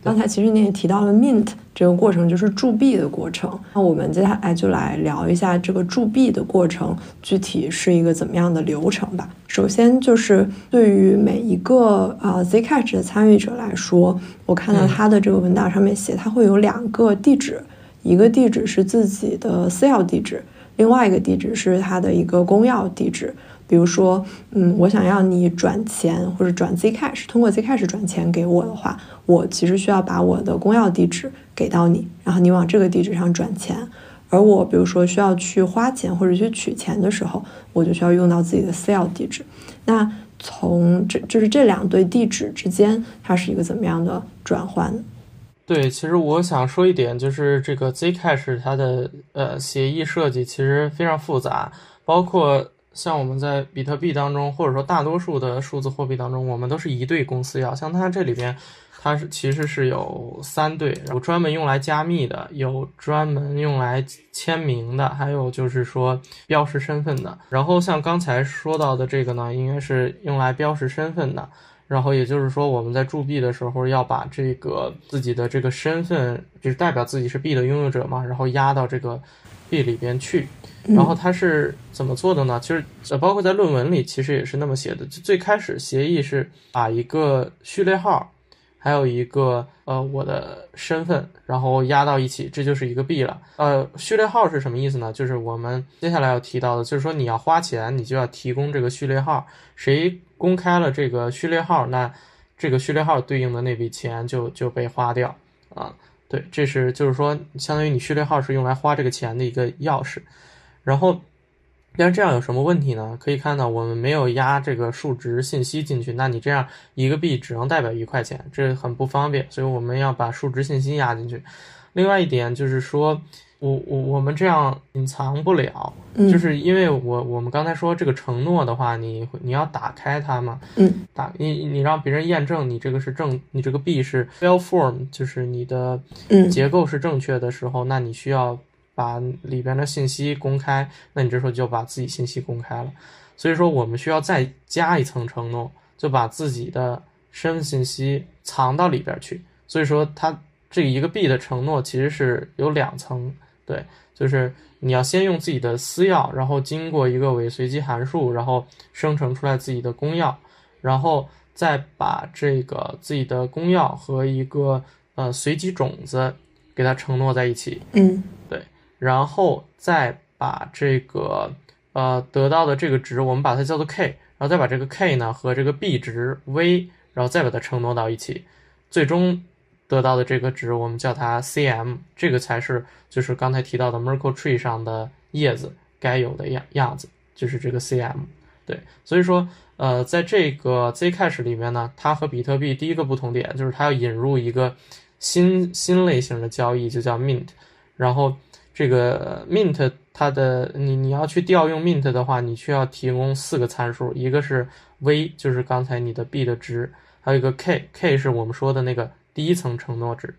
刚才其实你也提到了 mint 这个过程，就是铸币的过程。那我们接下来就来聊一下这个铸币的过程具体是一个怎么样的流程吧。首先就是对于每一个呃 Zcash 的参与者来说，我看到他的这个文档上面写，他会有两个地址，一个地址是自己的私钥地址，另外一个地址是他的一个公钥地址。比如说，嗯，我想要你转钱或者转 Zcash，通过 Zcash 转钱给我的话，我其实需要把我的公钥地址给到你，然后你往这个地址上转钱。而我比如说需要去花钱或者去取钱的时候，我就需要用到自己的私钥地址。那从这就是这两对地址之间，它是一个怎么样的转换？
对，其实我想说一点，就是这个 Zcash 它的呃协议设计其实非常复杂，包括。像我们在比特币当中，或者说大多数的数字货币当中，我们都是一对公司钥。像它这里边，它是其实是有三对，有专门用来加密的，有专门用来签名的，还有就是说标识身份的。然后像刚才说到的这个呢，应该是用来标识身份的。然后也就是说，我们在铸币的时候要把这个自己的这个身份，就是代表自己是币的拥有者嘛，然后压到这个币里边去。然后它是怎么做的呢？其实呃，包括在论文里，其实也是那么写的。就最开始协议是把一个序列号，还有一个呃我的身份，然后压到一起，这就是一个币了。呃，序列号是什么意思呢？就是我们接下来要提到的，就是说你要花钱，你就要提供这个序列号。谁公开了这个序列号，那这个序列号对应的那笔钱就就被花掉啊。对，这是就是说，相当于你序列号是用来花这个钱的一个钥匙。然后，但是这样有什么问题呢？可以看到我们没有压这个数值信息进去，那你这样一个币只能代表一块钱，这很不方便。所以我们要把数值信息压进去。另外一点就是说，我我我们这样隐藏不了，就是因为我我们刚才说这个承诺的话，你你要打开它嘛，
嗯，
打你你让别人验证你这个是正，你这个币是 well form，就是你的结构是正确的时候，那你需要。把里边的信息公开，那你这时候就把自己信息公开了。所以说，我们需要再加一层承诺，就把自己的身份信息藏到里边去。所以说，它这一个币的承诺其实是有两层，对，就是你要先用自己的私钥，然后经过一个伪随机函数，然后生成出来自己的公钥，然后再把这个自己的公钥和一个呃随机种子给它承诺在一起。
嗯。
然后再把这个呃得到的这个值，我们把它叫做 k，然后再把这个 k 呢和这个 b 值 v，然后再把它承诺到一起，最终得到的这个值我们叫它 cm，这个才是就是刚才提到的 Merkle Tree 上的叶子该有的样样子，就是这个 cm。对，所以说呃在这个 Zcash 里面呢，它和比特币第一个不同点就是它要引入一个新新类型的交易，就叫 mint，然后。这个 mint 它的你你要去调用 mint 的话，你需要提供四个参数，一个是 v，就是刚才你的币的值，还有一个 k，k 是我们说的那个第一层承诺值，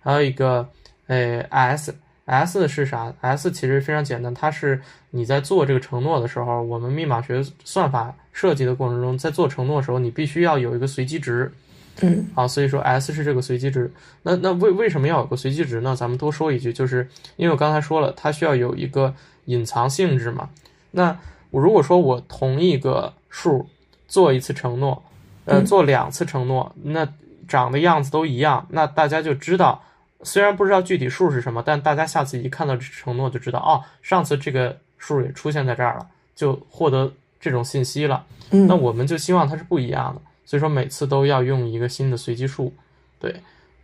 还有一个诶 s，s 是啥？s 其实非常简单，它是你在做这个承诺的时候，我们密码学算法设计的过程中，在做承诺的时候，你必须要有一个随机值。
嗯，
好，所以说 S 是这个随机值。那那为为什么要有个随机值呢？咱们多说一句，就是因为我刚才说了，它需要有一个隐藏性质嘛。那我如果说我同一个数做一次承诺，呃，做两次承诺，那长的样子都一样，那大家就知道，虽然不知道具体数是什么，但大家下次一看到这承诺就知道，哦，上次这个数也出现在这儿了，就获得这种信息了。
嗯，
那我们就希望它是不一样的。所以说每次都要用一个新的随机数。对，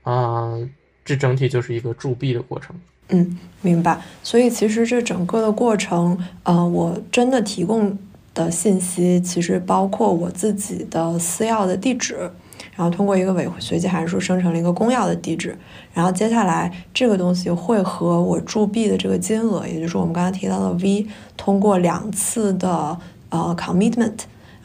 嗯，这整体就是一个铸币的过程。
嗯，明白。所以其实这整个的过程，呃，我真的提供的信息其实包括我自己的私钥的地址，然后通过一个伪随机函数生成了一个公钥的地址，然后接下来这个东西会和我铸币的这个金额，也就是我们刚才提到的 V，通过两次的呃 commitment，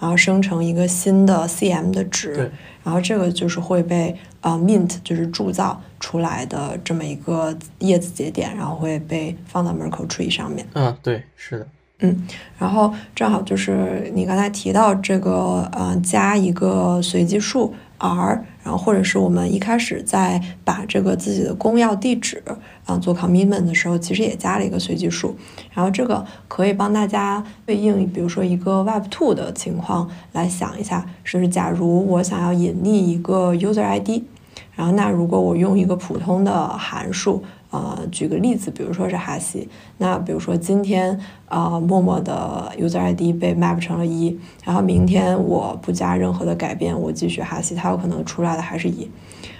然后生成一个新的 CM 的值，然后这个就是会被。啊，mint 就是铸造出来的这么一个叶子节点，然后会被放到 Merkle tree 上面。
嗯，对，是的。
嗯，然后正好就是你刚才提到这个，呃，加一个随机数 r，然后或者是我们一开始在把这个自己的公钥地址啊做 commitment 的时候，其实也加了一个随机数。然后这个可以帮大家对应，比如说一个 Web two 的情况来想一下，就是假如我想要隐匿一个 user ID。然后，那如果我用一个普通的函数，呃，举个例子，比如说是哈希，那比如说今天，啊，陌陌的 user ID 被 map 成了一，然后明天我不加任何的改变，我继续哈希，它有可能出来的还是一。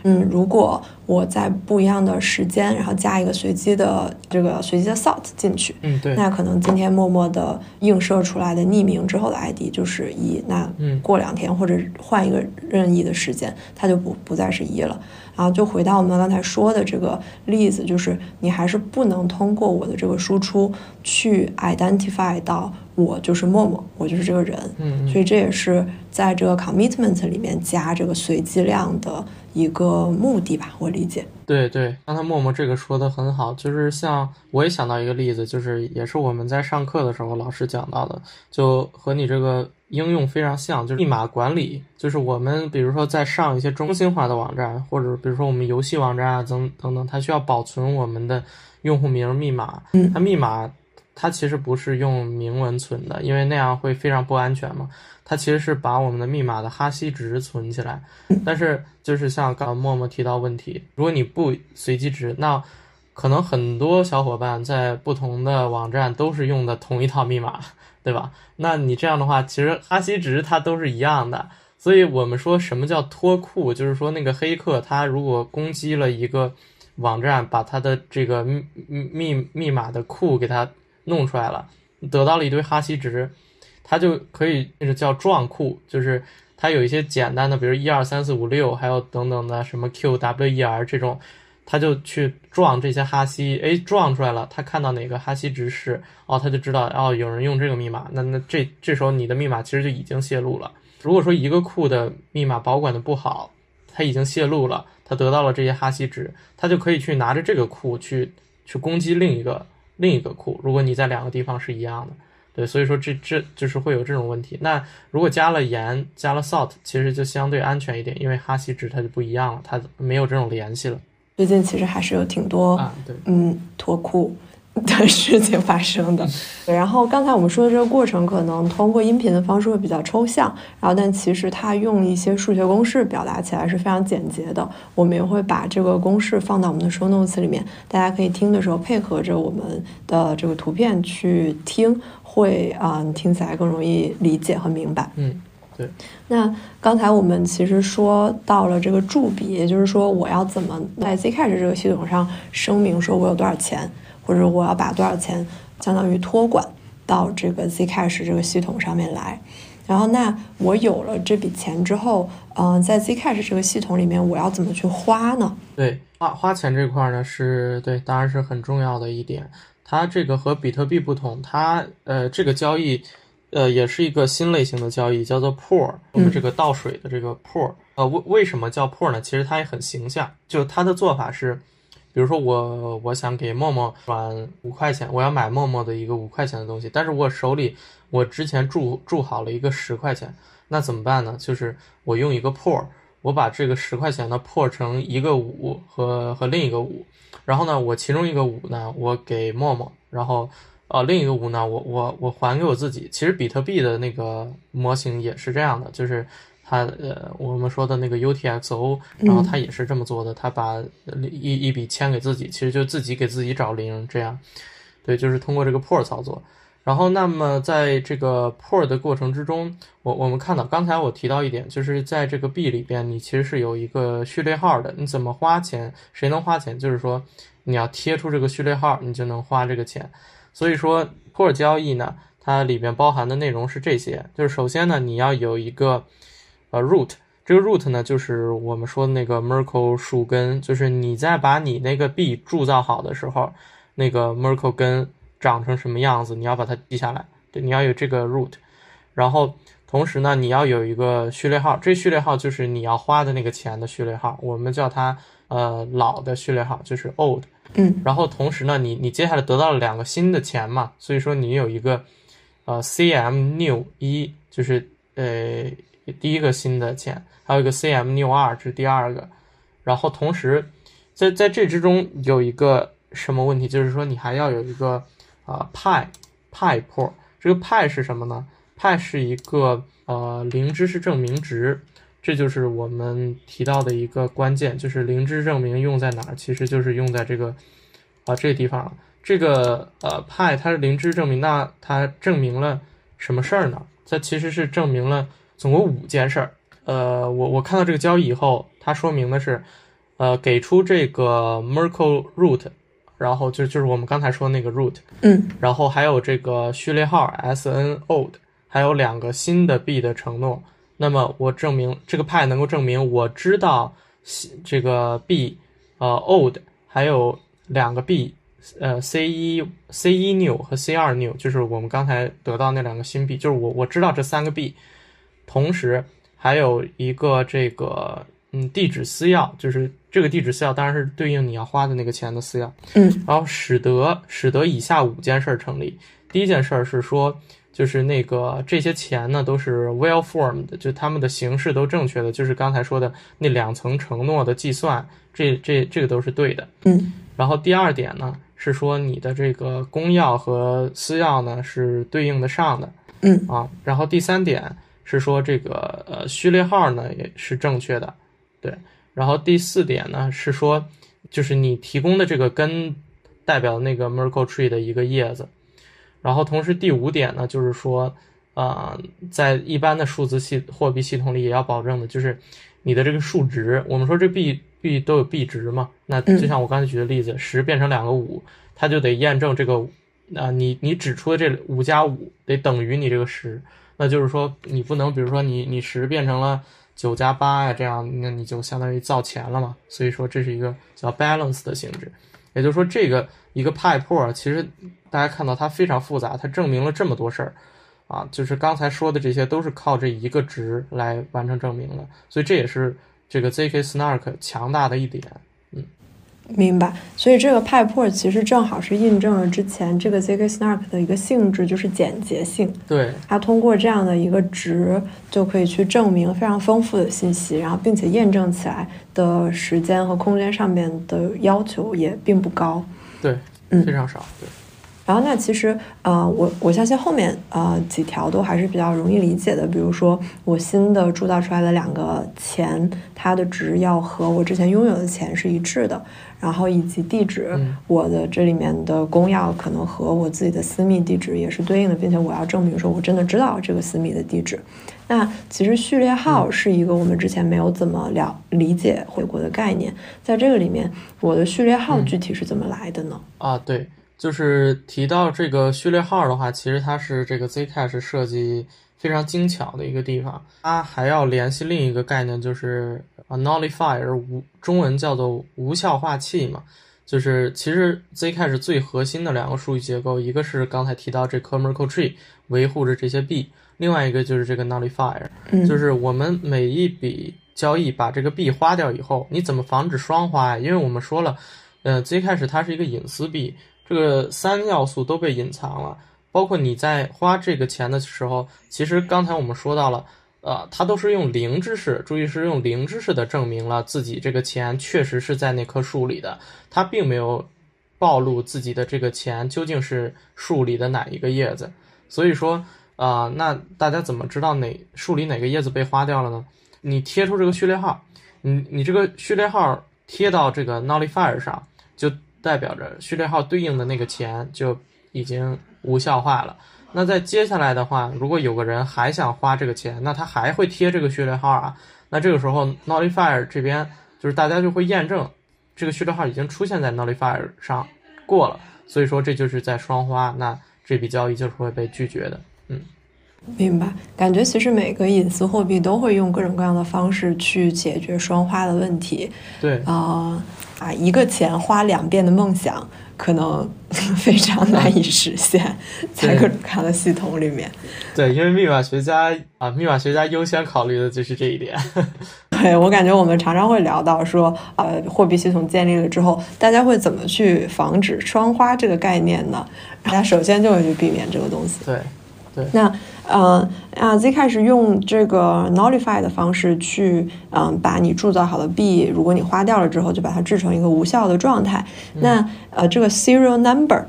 嗯，如果我在不一样的时间，然后加一个随机的这个随机的 salt 进去，
嗯，对，
那可能今天默默的映射出来的匿名之后的 ID 就是一，那过两天或者换一个任意的时间，它就不不再是一了。然后就回到我们刚才说的这个例子，就是你还是不能通过我的这个输出去 identify 到我就是默默，我就是这个人。
嗯，
所以这也是在这个 commitment 里面加这个随机量的一个目的吧，我理解。
对对，刚才默默这个说的很好，就是像我也想到一个例子，就是也是我们在上课的时候老师讲到的，就和你这个。应用非常像，就是密码管理，就是我们比如说在上一些中心化的网站，或者比如说我们游戏网站啊，等等等，它需要保存我们的用户名密码。
嗯，
它密码它其实不是用明文存的，因为那样会非常不安全嘛。它其实是把我们的密码的哈希值存起来。但是就是像刚默默提到问题，如果你不随机值，那可能很多小伙伴在不同的网站都是用的同一套密码。对吧？那你这样的话，其实哈希值它都是一样的。所以我们说什么叫脱库，就是说那个黑客他如果攻击了一个网站，把他的这个密密密码的库给他弄出来了，得到了一堆哈希值，他就可以那个叫撞库，就是它有一些简单的，比如一二三四五六，还有等等的什么 Q W E R 这种。他就去撞这些哈希，哎，撞出来了。他看到哪个哈希值是，哦，他就知道，哦，有人用这个密码。那那这这时候你的密码其实就已经泄露了。如果说一个库的密码保管的不好，它已经泄露了，他得到了这些哈希值，他就可以去拿着这个库去去攻击另一个另一个库。如果你在两个地方是一样的，对，所以说这这就是会有这种问题。那如果加了盐，加了 salt，其实就相对安全一点，因为哈希值它就不一样了，它没有这种联系了。
最近其实还是有挺多，嗯，脱裤 (laughs) 的事情发生的。然后刚才我们说的这个过程，可能通过音频的方式会比较抽象，然后但其实它用一些数学公式表达起来是非常简洁的。我们也会把这个公式放到我们的 show notes 里面，大家可以听的时候配合着我们的这个图片去听，会啊听起来更容易理解和明白。
嗯。对，
那刚才我们其实说到了这个铸币，也就是说我要怎么在 Zcash 这个系统上声明说我有多少钱，或者我要把多少钱相当于托管到这个 Zcash 这个系统上面来。然后那我有了这笔钱之后，嗯，在 Zcash 这个系统里面我要怎么去花呢？
对，花花钱这块呢是对，当然是很重要的一点。它这个和比特币不同，它呃这个交易。呃，也是一个新类型的交易，叫做 pour，我们这个倒水的这个 pour。呃，为为什么叫 pour 呢？其实它也很形象，就它的做法是，比如说我我想给默默转五块钱，我要买默默的一个五块钱的东西，但是我手里我之前注注好了一个十块钱，那怎么办呢？就是我用一个破我把这个十块钱呢破成一个五和和另一个五，然后呢，我其中一个五呢，我给默默，然后。呃，另一个五呢，我我我还给我自己。其实比特币的那个模型也是这样的，就是它呃我们说的那个 UTXO，然后它也是这么做的，它把一一笔签给自己，其实就自己给自己找零这样。对，就是通过这个 pour 操作。然后，那么在这个 port 的过程之中，我我们看到刚才我提到一点，就是在这个币里边，你其实是有一个序列号的。你怎么花钱？谁能花钱？就是说你要贴出这个序列号，你就能花这个钱。所以说 port 交易呢，它里面包含的内容是这些。就是首先呢，你要有一个呃 root，这个 root 呢，就是我们说的那个 Merkle 树根，就是你在把你那个币铸造好的时候，那个 Merkle 根。长成什么样子，你要把它记下来。对，你要有这个 root，然后同时呢，你要有一个序列号，这序列号就是你要花的那个钱的序列号，我们叫它呃老的序列号，就是 old。
嗯。
然后同时呢，你你接下来得到了两个新的钱嘛，所以说你有一个呃 cm new 一，就是呃第一个新的钱，还有一个 cm new 二，这是第二个。然后同时在在这之中有一个什么问题，就是说你还要有一个。啊，派派 port 这个派是什么呢？派是一个呃零知识证明值，这就是我们提到的一个关键，就是零知识证明用在哪儿？其实就是用在这个啊这个地方。这个呃派它是零知识证明，那它证明了什么事儿呢？它其实是证明了总共五件事儿。呃，我我看到这个交易以后，它说明的是，呃，给出这个 Merkle root。然后就就是我们刚才说那个 root，
嗯，
然后还有这个序列号 s n old，还有两个新的币的承诺。那么我证明这个派能够证明我知道这个 b 呃 old，还有两个 b 呃 c 一 c 一 new 和 c 二 new，就是我们刚才得到那两个新币，就是我我知道这三个币，同时还有一个这个。嗯，地址私钥就是这个地址私钥，当然是对应你要花的那个钱的私钥。
嗯，
然后使得使得以下五件事成立。第一件事是说，就是那个这些钱呢都是 well formed，就他们的形式都正确的，就是刚才说的那两层承诺的计算，这这这个都是对的。
嗯，
然后第二点呢是说你的这个公钥和私钥呢是对应的上的。
嗯
啊，然后第三点是说这个呃序列号呢也是正确的。对，然后第四点呢是说，就是你提供的这个根代表那个 Merkle Tree 的一个叶子，然后同时第五点呢就是说，啊，在一般的数字系货币系统里也要保证的就是你的这个数值，我们说这币币都有币值嘛，那就像我刚才举的例子，十变成两个五，它就得验证这个，啊，你你指出的这五加五得等于你这个十，那就是说你不能比如说你你十变成了。九加八呀，这样那你就相当于造钱了嘛。所以说这是一个叫 balance 的性质，也就是说这个一个派 port 其实大家看到它非常复杂，它证明了这么多事儿啊，就是刚才说的这些都是靠这一个值来完成证明的，所以这也是这个 zk snark 强大的一点。
明白，所以这个派 port 其实正好是印证了之前这个 zk snark 的一个性质，就是简洁性。
对，
它通过这样的一个值就可以去证明非常丰富的信息，然后并且验证起来的时间和空间上面的要求也并不高。
对，
嗯，
非常少。对。
然后那其实呃，我我相信后面呃几条都还是比较容易理解的，比如说我新的铸造出来的两个钱，它的值要和我之前拥有的钱是一致的。然后以及地址，我的这里面的公钥可能和我自己的私密地址也是对应的，并且我要证明说我真的知道这个私密的地址。那其实序列号是一个我们之前没有怎么了理解回国的概念，在这个里面，我的序列号具体是怎么来的呢？
啊，对，就是提到这个序列号的话，其实它是这个 Zcash 设计非常精巧的一个地方，它还要联系另一个概念，就是。啊，nullifier 无中文叫做无效化器嘛，就是其实 Zcash 最核心的两个数据结构，一个是刚才提到这颗 Merkle Tree 维护着这些币，另外一个就是这个 nullifier，嗯就是我们每一笔交易把这个币花掉以后，你怎么防止双花呀？因为我们说了，呃，Zcash 它是一个隐私币，这个三要素都被隐藏了，包括你在花这个钱的时候，其实刚才我们说到了。呃，他都是用零知识，注意是用零知识的证明了自己这个钱确实是在那棵树里的，他并没有暴露自己的这个钱究竟是树里的哪一个叶子。所以说，啊，那大家怎么知道哪树里哪个叶子被花掉了呢？你贴出这个序列号，你你这个序列号贴到这个 nullifier 上，就代表着序列号对应的那个钱就已经无效化了。那在接下来的话，如果有个人还想花这个钱，那他还会贴这个序列号啊。那这个时候，Nullifier 这边就是大家就会验证这个序列号已经出现在 Nullifier 上过了，所以说这就是在双花，那这笔交易就是会被拒绝的。嗯，
明白。感觉其实每个隐私货币都会用各种各样的方式去解决双花的问题。
对
啊，啊，一个钱花两遍的梦想。可能 (laughs) 非常难以实现，(laughs) 在各种各样的系统里面。
对，因为密码学家啊，密码学家优先考虑的就是这一点。(laughs)
对我感觉，我们常常会聊到说，呃，货币系统建立了之后，大家会怎么去防止双花这个概念呢？大家首先就会去避免这个东西。
对。
那，呃啊，Z 开始用这个 Nullify 的方式去，嗯，把你铸造好的币，如果你花掉了之后，就把它制成一个无效的状态。那，呃，这个 Serial Number，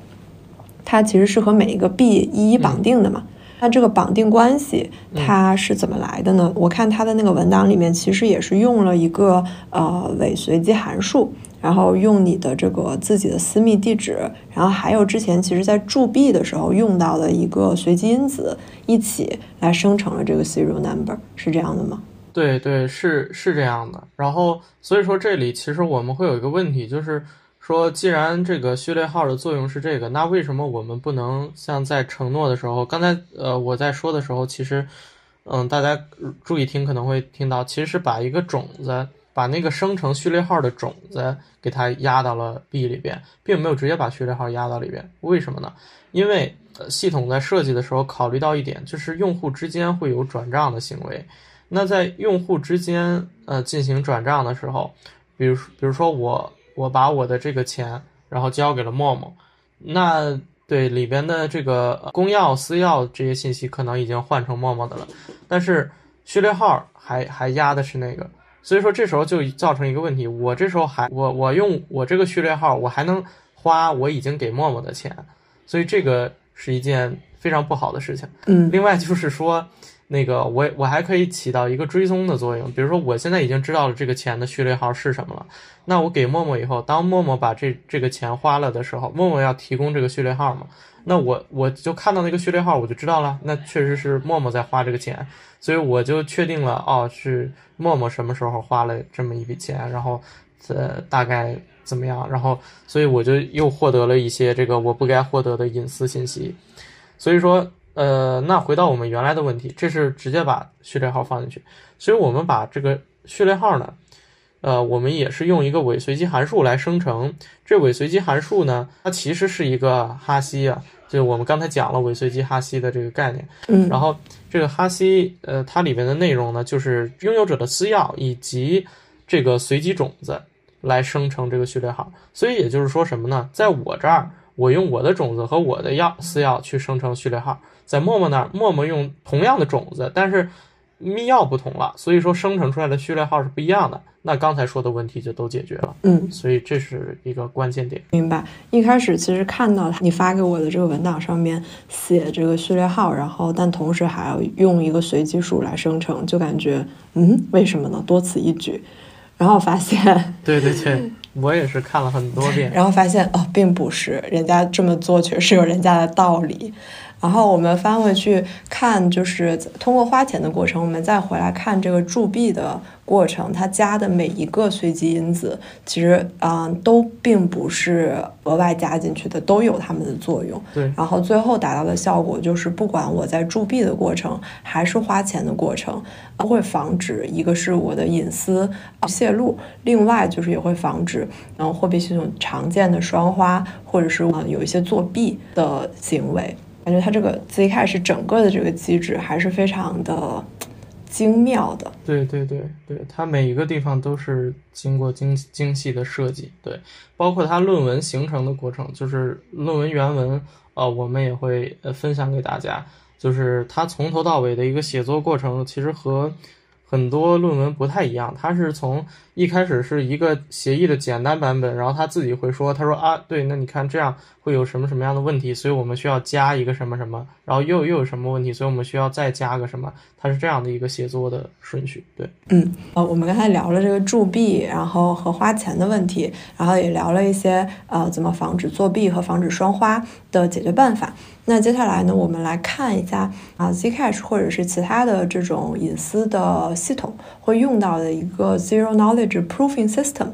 它其实是和每一个币一一绑定的嘛？那这个绑定关系它是怎么来的呢？我看它的那个文档里面，其实也是用了一个呃伪随机函数。然后用你的这个自己的私密地址，然后还有之前其实在铸币的时候用到的一个随机因子，一起来生成了这个 serial number，是这样的吗？
对对，是是这样的。然后所以说这里其实我们会有一个问题，就是说既然这个序列号的作用是这个，那为什么我们不能像在承诺的时候，刚才呃我在说的时候，其实嗯大家注意听可能会听到，其实是把一个种子。把那个生成序列号的种子给它压到了 B 里边，并没有直接把序列号压到里边。为什么呢？因为系统在设计的时候考虑到一点，就是用户之间会有转账的行为。那在用户之间呃进行转账的时候，比如比如说我我把我的这个钱然后交给了陌陌，那对里边的这个公钥私钥这些信息可能已经换成陌陌的了，但是序列号还还压的是那个。所以说这时候就造成一个问题，我这时候还我我用我这个序列号，我还能花我已经给陌陌的钱，所以这个是一件非常不好的事情。
嗯，
另外就是说，那个我我还可以起到一个追踪的作用，比如说我现在已经知道了这个钱的序列号是什么了，那我给陌陌以后，当陌陌把这这个钱花了的时候，陌陌要提供这个序列号嘛。那我我就看到那个序列号，我就知道了，那确实是陌陌在花这个钱，所以我就确定了，哦，是陌陌什么时候花了这么一笔钱，然后，呃，大概怎么样，然后，所以我就又获得了一些这个我不该获得的隐私信息，所以说，呃，那回到我们原来的问题，这是直接把序列号放进去，所以我们把这个序列号呢。呃，我们也是用一个伪随机函数来生成。这伪随机函数呢，它其实是一个哈希啊，就我们刚才讲了伪随机哈希的这个概念。
嗯，
然后这个哈希，呃，它里面的内容呢，就是拥有者的私钥以及这个随机种子来生成这个序列号。所以也就是说什么呢？在我这儿，我用我的种子和我的钥私钥去生成序列号；在陌陌那儿，陌陌用同样的种子，但是密钥不同了，所以说生成出来的序列号是不一样的。那刚才说的问题就都解决了，
嗯，
所以这是一个关键点。
明白。一开始其实看到你发给我的这个文档上面写这个序列号，然后但同时还要用一个随机数来生成，就感觉嗯，为什么呢？多此一举。然后发现，(laughs)
对对对，我也是看了很多遍，(laughs)
然后发现哦，并不是，人家这么做确实有人家的道理。然后我们翻回去看，就是通过花钱的过程，我们再回来看这个铸币的过程，它加的每一个随机因子，其实啊都并不是额外加进去的，都有它们的作用。
对。
然后最后达到的效果就是，不管我在铸币的过程，还是花钱的过程，都会防止一个是我的隐私泄露，另外就是也会防止嗯货币系统常见的双花，或者是有一些作弊的行为。感觉它这个 Zcash 整个的这个机制还是非常的精妙的。
对对对对，它每一个地方都是经过精精细的设计。对，包括它论文形成的过程，就是论文原文，啊，我们也会分享给大家。就是它从头到尾的一个写作过程，其实和。很多论文不太一样，它是从一开始是一个协议的简单版本，然后他自己会说，他说啊，对，那你看这样会有什么什么样的问题，所以我们需要加一个什么什么，然后又又有什么问题，所以我们需要再加个什么，它是这样的一个写作的顺序。对，
嗯，呃，我们刚才聊了这个铸币，然后和花钱的问题，然后也聊了一些呃怎么防止作弊和防止双花。的解决办法。那接下来呢，我们来看一下啊，Zcash 或者是其他的这种隐私的系统会用到的一个 Zero Knowledge Proofing System。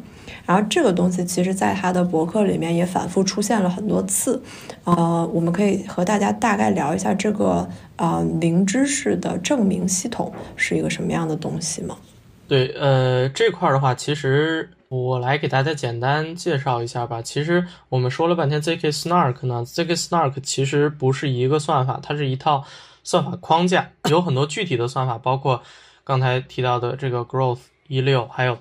然后这个东西其实在他的博客里面也反复出现了很多次。呃，我们可以和大家大概聊一下这个啊零知识的证明系统是一个什么样的东西吗？
对，呃，这块的话，其实。我来给大家简单介绍一下吧。其实我们说了半天 zk snark 呢，zk snark 其实不是一个算法，它是一套算法框架，有很多具体的算法，包括刚才提到的这个 growth 一六，还有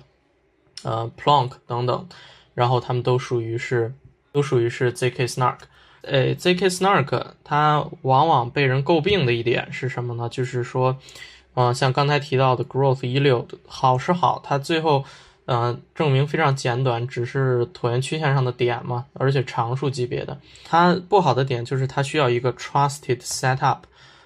呃 plonk 等等，然后他们都属于是都属于是 zk snark。呃，zk snark 它往往被人诟病的一点是什么呢？就是说，啊，像刚才提到的 growth 一六，好是好，它最后。嗯，证明非常简短，只是椭圆曲线上的点嘛，而且常数级别的。它不好的点就是它需要一个 trusted setup。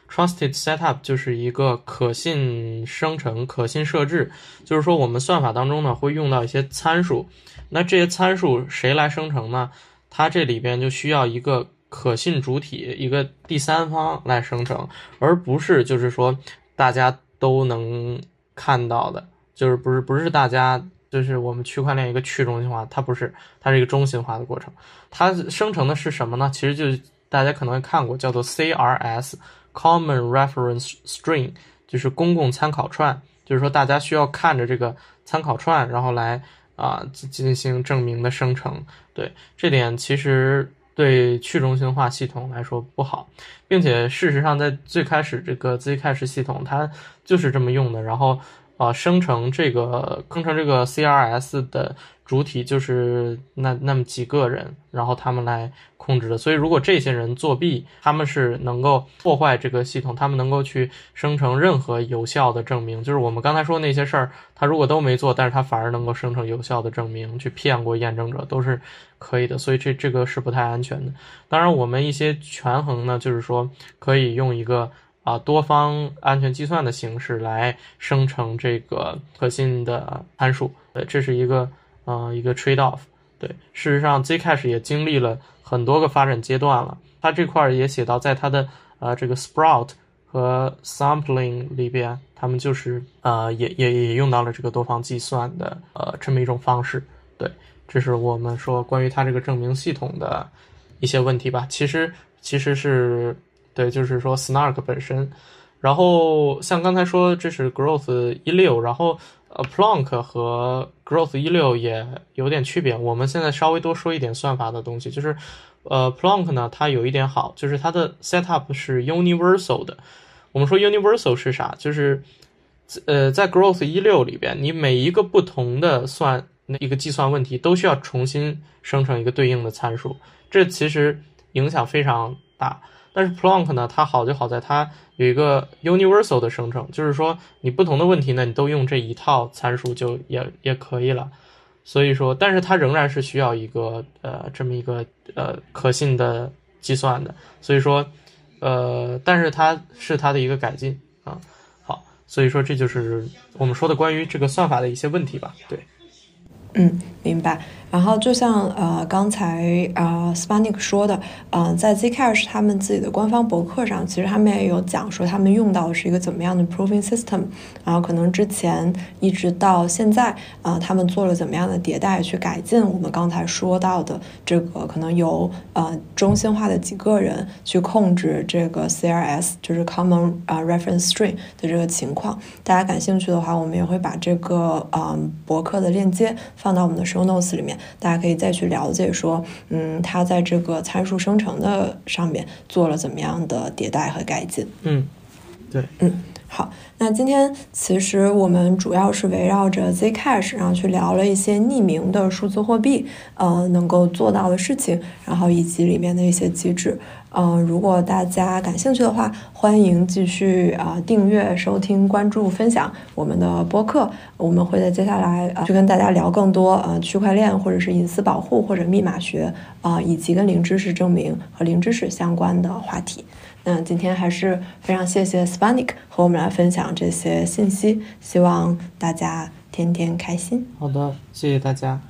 trusted setup 就是一个可信生成、可信设置。就是说，我们算法当中呢会用到一些参数，那这些参数谁来生成呢？它这里边就需要一个可信主体，一个第三方来生成，而不是就是说大家都能看到的，就是不是不是大家。就是我们区块链一个去中心化，它不是，它是一个中心化的过程。它生成的是什么呢？其实就大家可能看过，叫做 CRS（Common Reference String），就是公共参考串。就是说大家需要看着这个参考串，然后来啊进行证明的生成。对这点，其实对去中心化系统来说不好，并且事实上在最开始这个 Zcash 系统它就是这么用的，然后。啊，生成这个生成这个 CRS 的主体就是那那么几个人，然后他们来控制的。所以，如果这些人作弊，他们是能够破坏这个系统，他们能够去生成任何有效的证明。就是我们刚才说那些事儿，他如果都没做，但是他反而能够生成有效的证明，去骗过验证者，都是可以的。所以，这这个是不太安全的。当然，我们一些权衡呢，就是说可以用一个。啊，多方安全计算的形式来生成这个可信的参数，对，这是一个呃一个 trade off。对，事实上 Zcash 也经历了很多个发展阶段了。它这块也写到，在它的呃这个 Sprout 和 Sampling 里边，他们就是呃也也也用到了这个多方计算的呃这么一种方式。对，这是我们说关于它这个证明系统的一些问题吧。其实其实是。对，就是说 Snark 本身，然后像刚才说这是 Growth 一六，然后呃 Plonk 和 Growth 一六也有点区别。我们现在稍微多说一点算法的东西，就是呃 Plonk 呢，它有一点好，就是它的 setup 是 universal 的。我们说 universal 是啥？就是呃在 Growth 一六里边，你每一个不同的算那一个计算问题都需要重新生成一个对应的参数，这其实影响非常大。但是 Plonk 呢，它好就好在它有一个 universal 的生成，就是说你不同的问题呢，你都用这一套参数就也也可以了。所以说，但是它仍然是需要一个呃这么一个呃可信的计算的。所以说，呃，但是它是它的一个改进啊。好，所以说这就是我们说的关于这个算法的一些问题吧。对。
嗯，明白。然后就像呃刚才啊 Spanik 说的，嗯，在 Zcash 他们自己的官方博客上，其实他们也有讲说他们用到的是一个怎么样的 Proving System。然后可能之前一直到现在啊，他们做了怎么样的迭代去改进我们刚才说到的这个可能由呃中心化的几个人去控制这个 CRS，就是 Common 啊 Reference String 的这个情况。大家感兴趣的话，我们也会把这个嗯博客的链接。放到我们的 show notes 里面，大家可以再去了解说，嗯，它在这个参数生成的上面做了怎么样的迭代和改进。
嗯，对，
嗯，好，那今天其实我们主要是围绕着 Zcash，然后去聊了一些匿名的数字货币，呃，能够做到的事情，然后以及里面的一些机制。嗯，如果大家感兴趣的话，欢迎继续啊订阅、收听、关注、分享我们的播客。我们会在接下来啊去跟大家聊更多呃区块链或者是隐私保护或者密码学啊以及跟零知识证明和零知识相关的话题。那今天还是非常谢谢 Spanik 和我们来分享这些信息，希望大家天天开心。
好的，谢谢大家。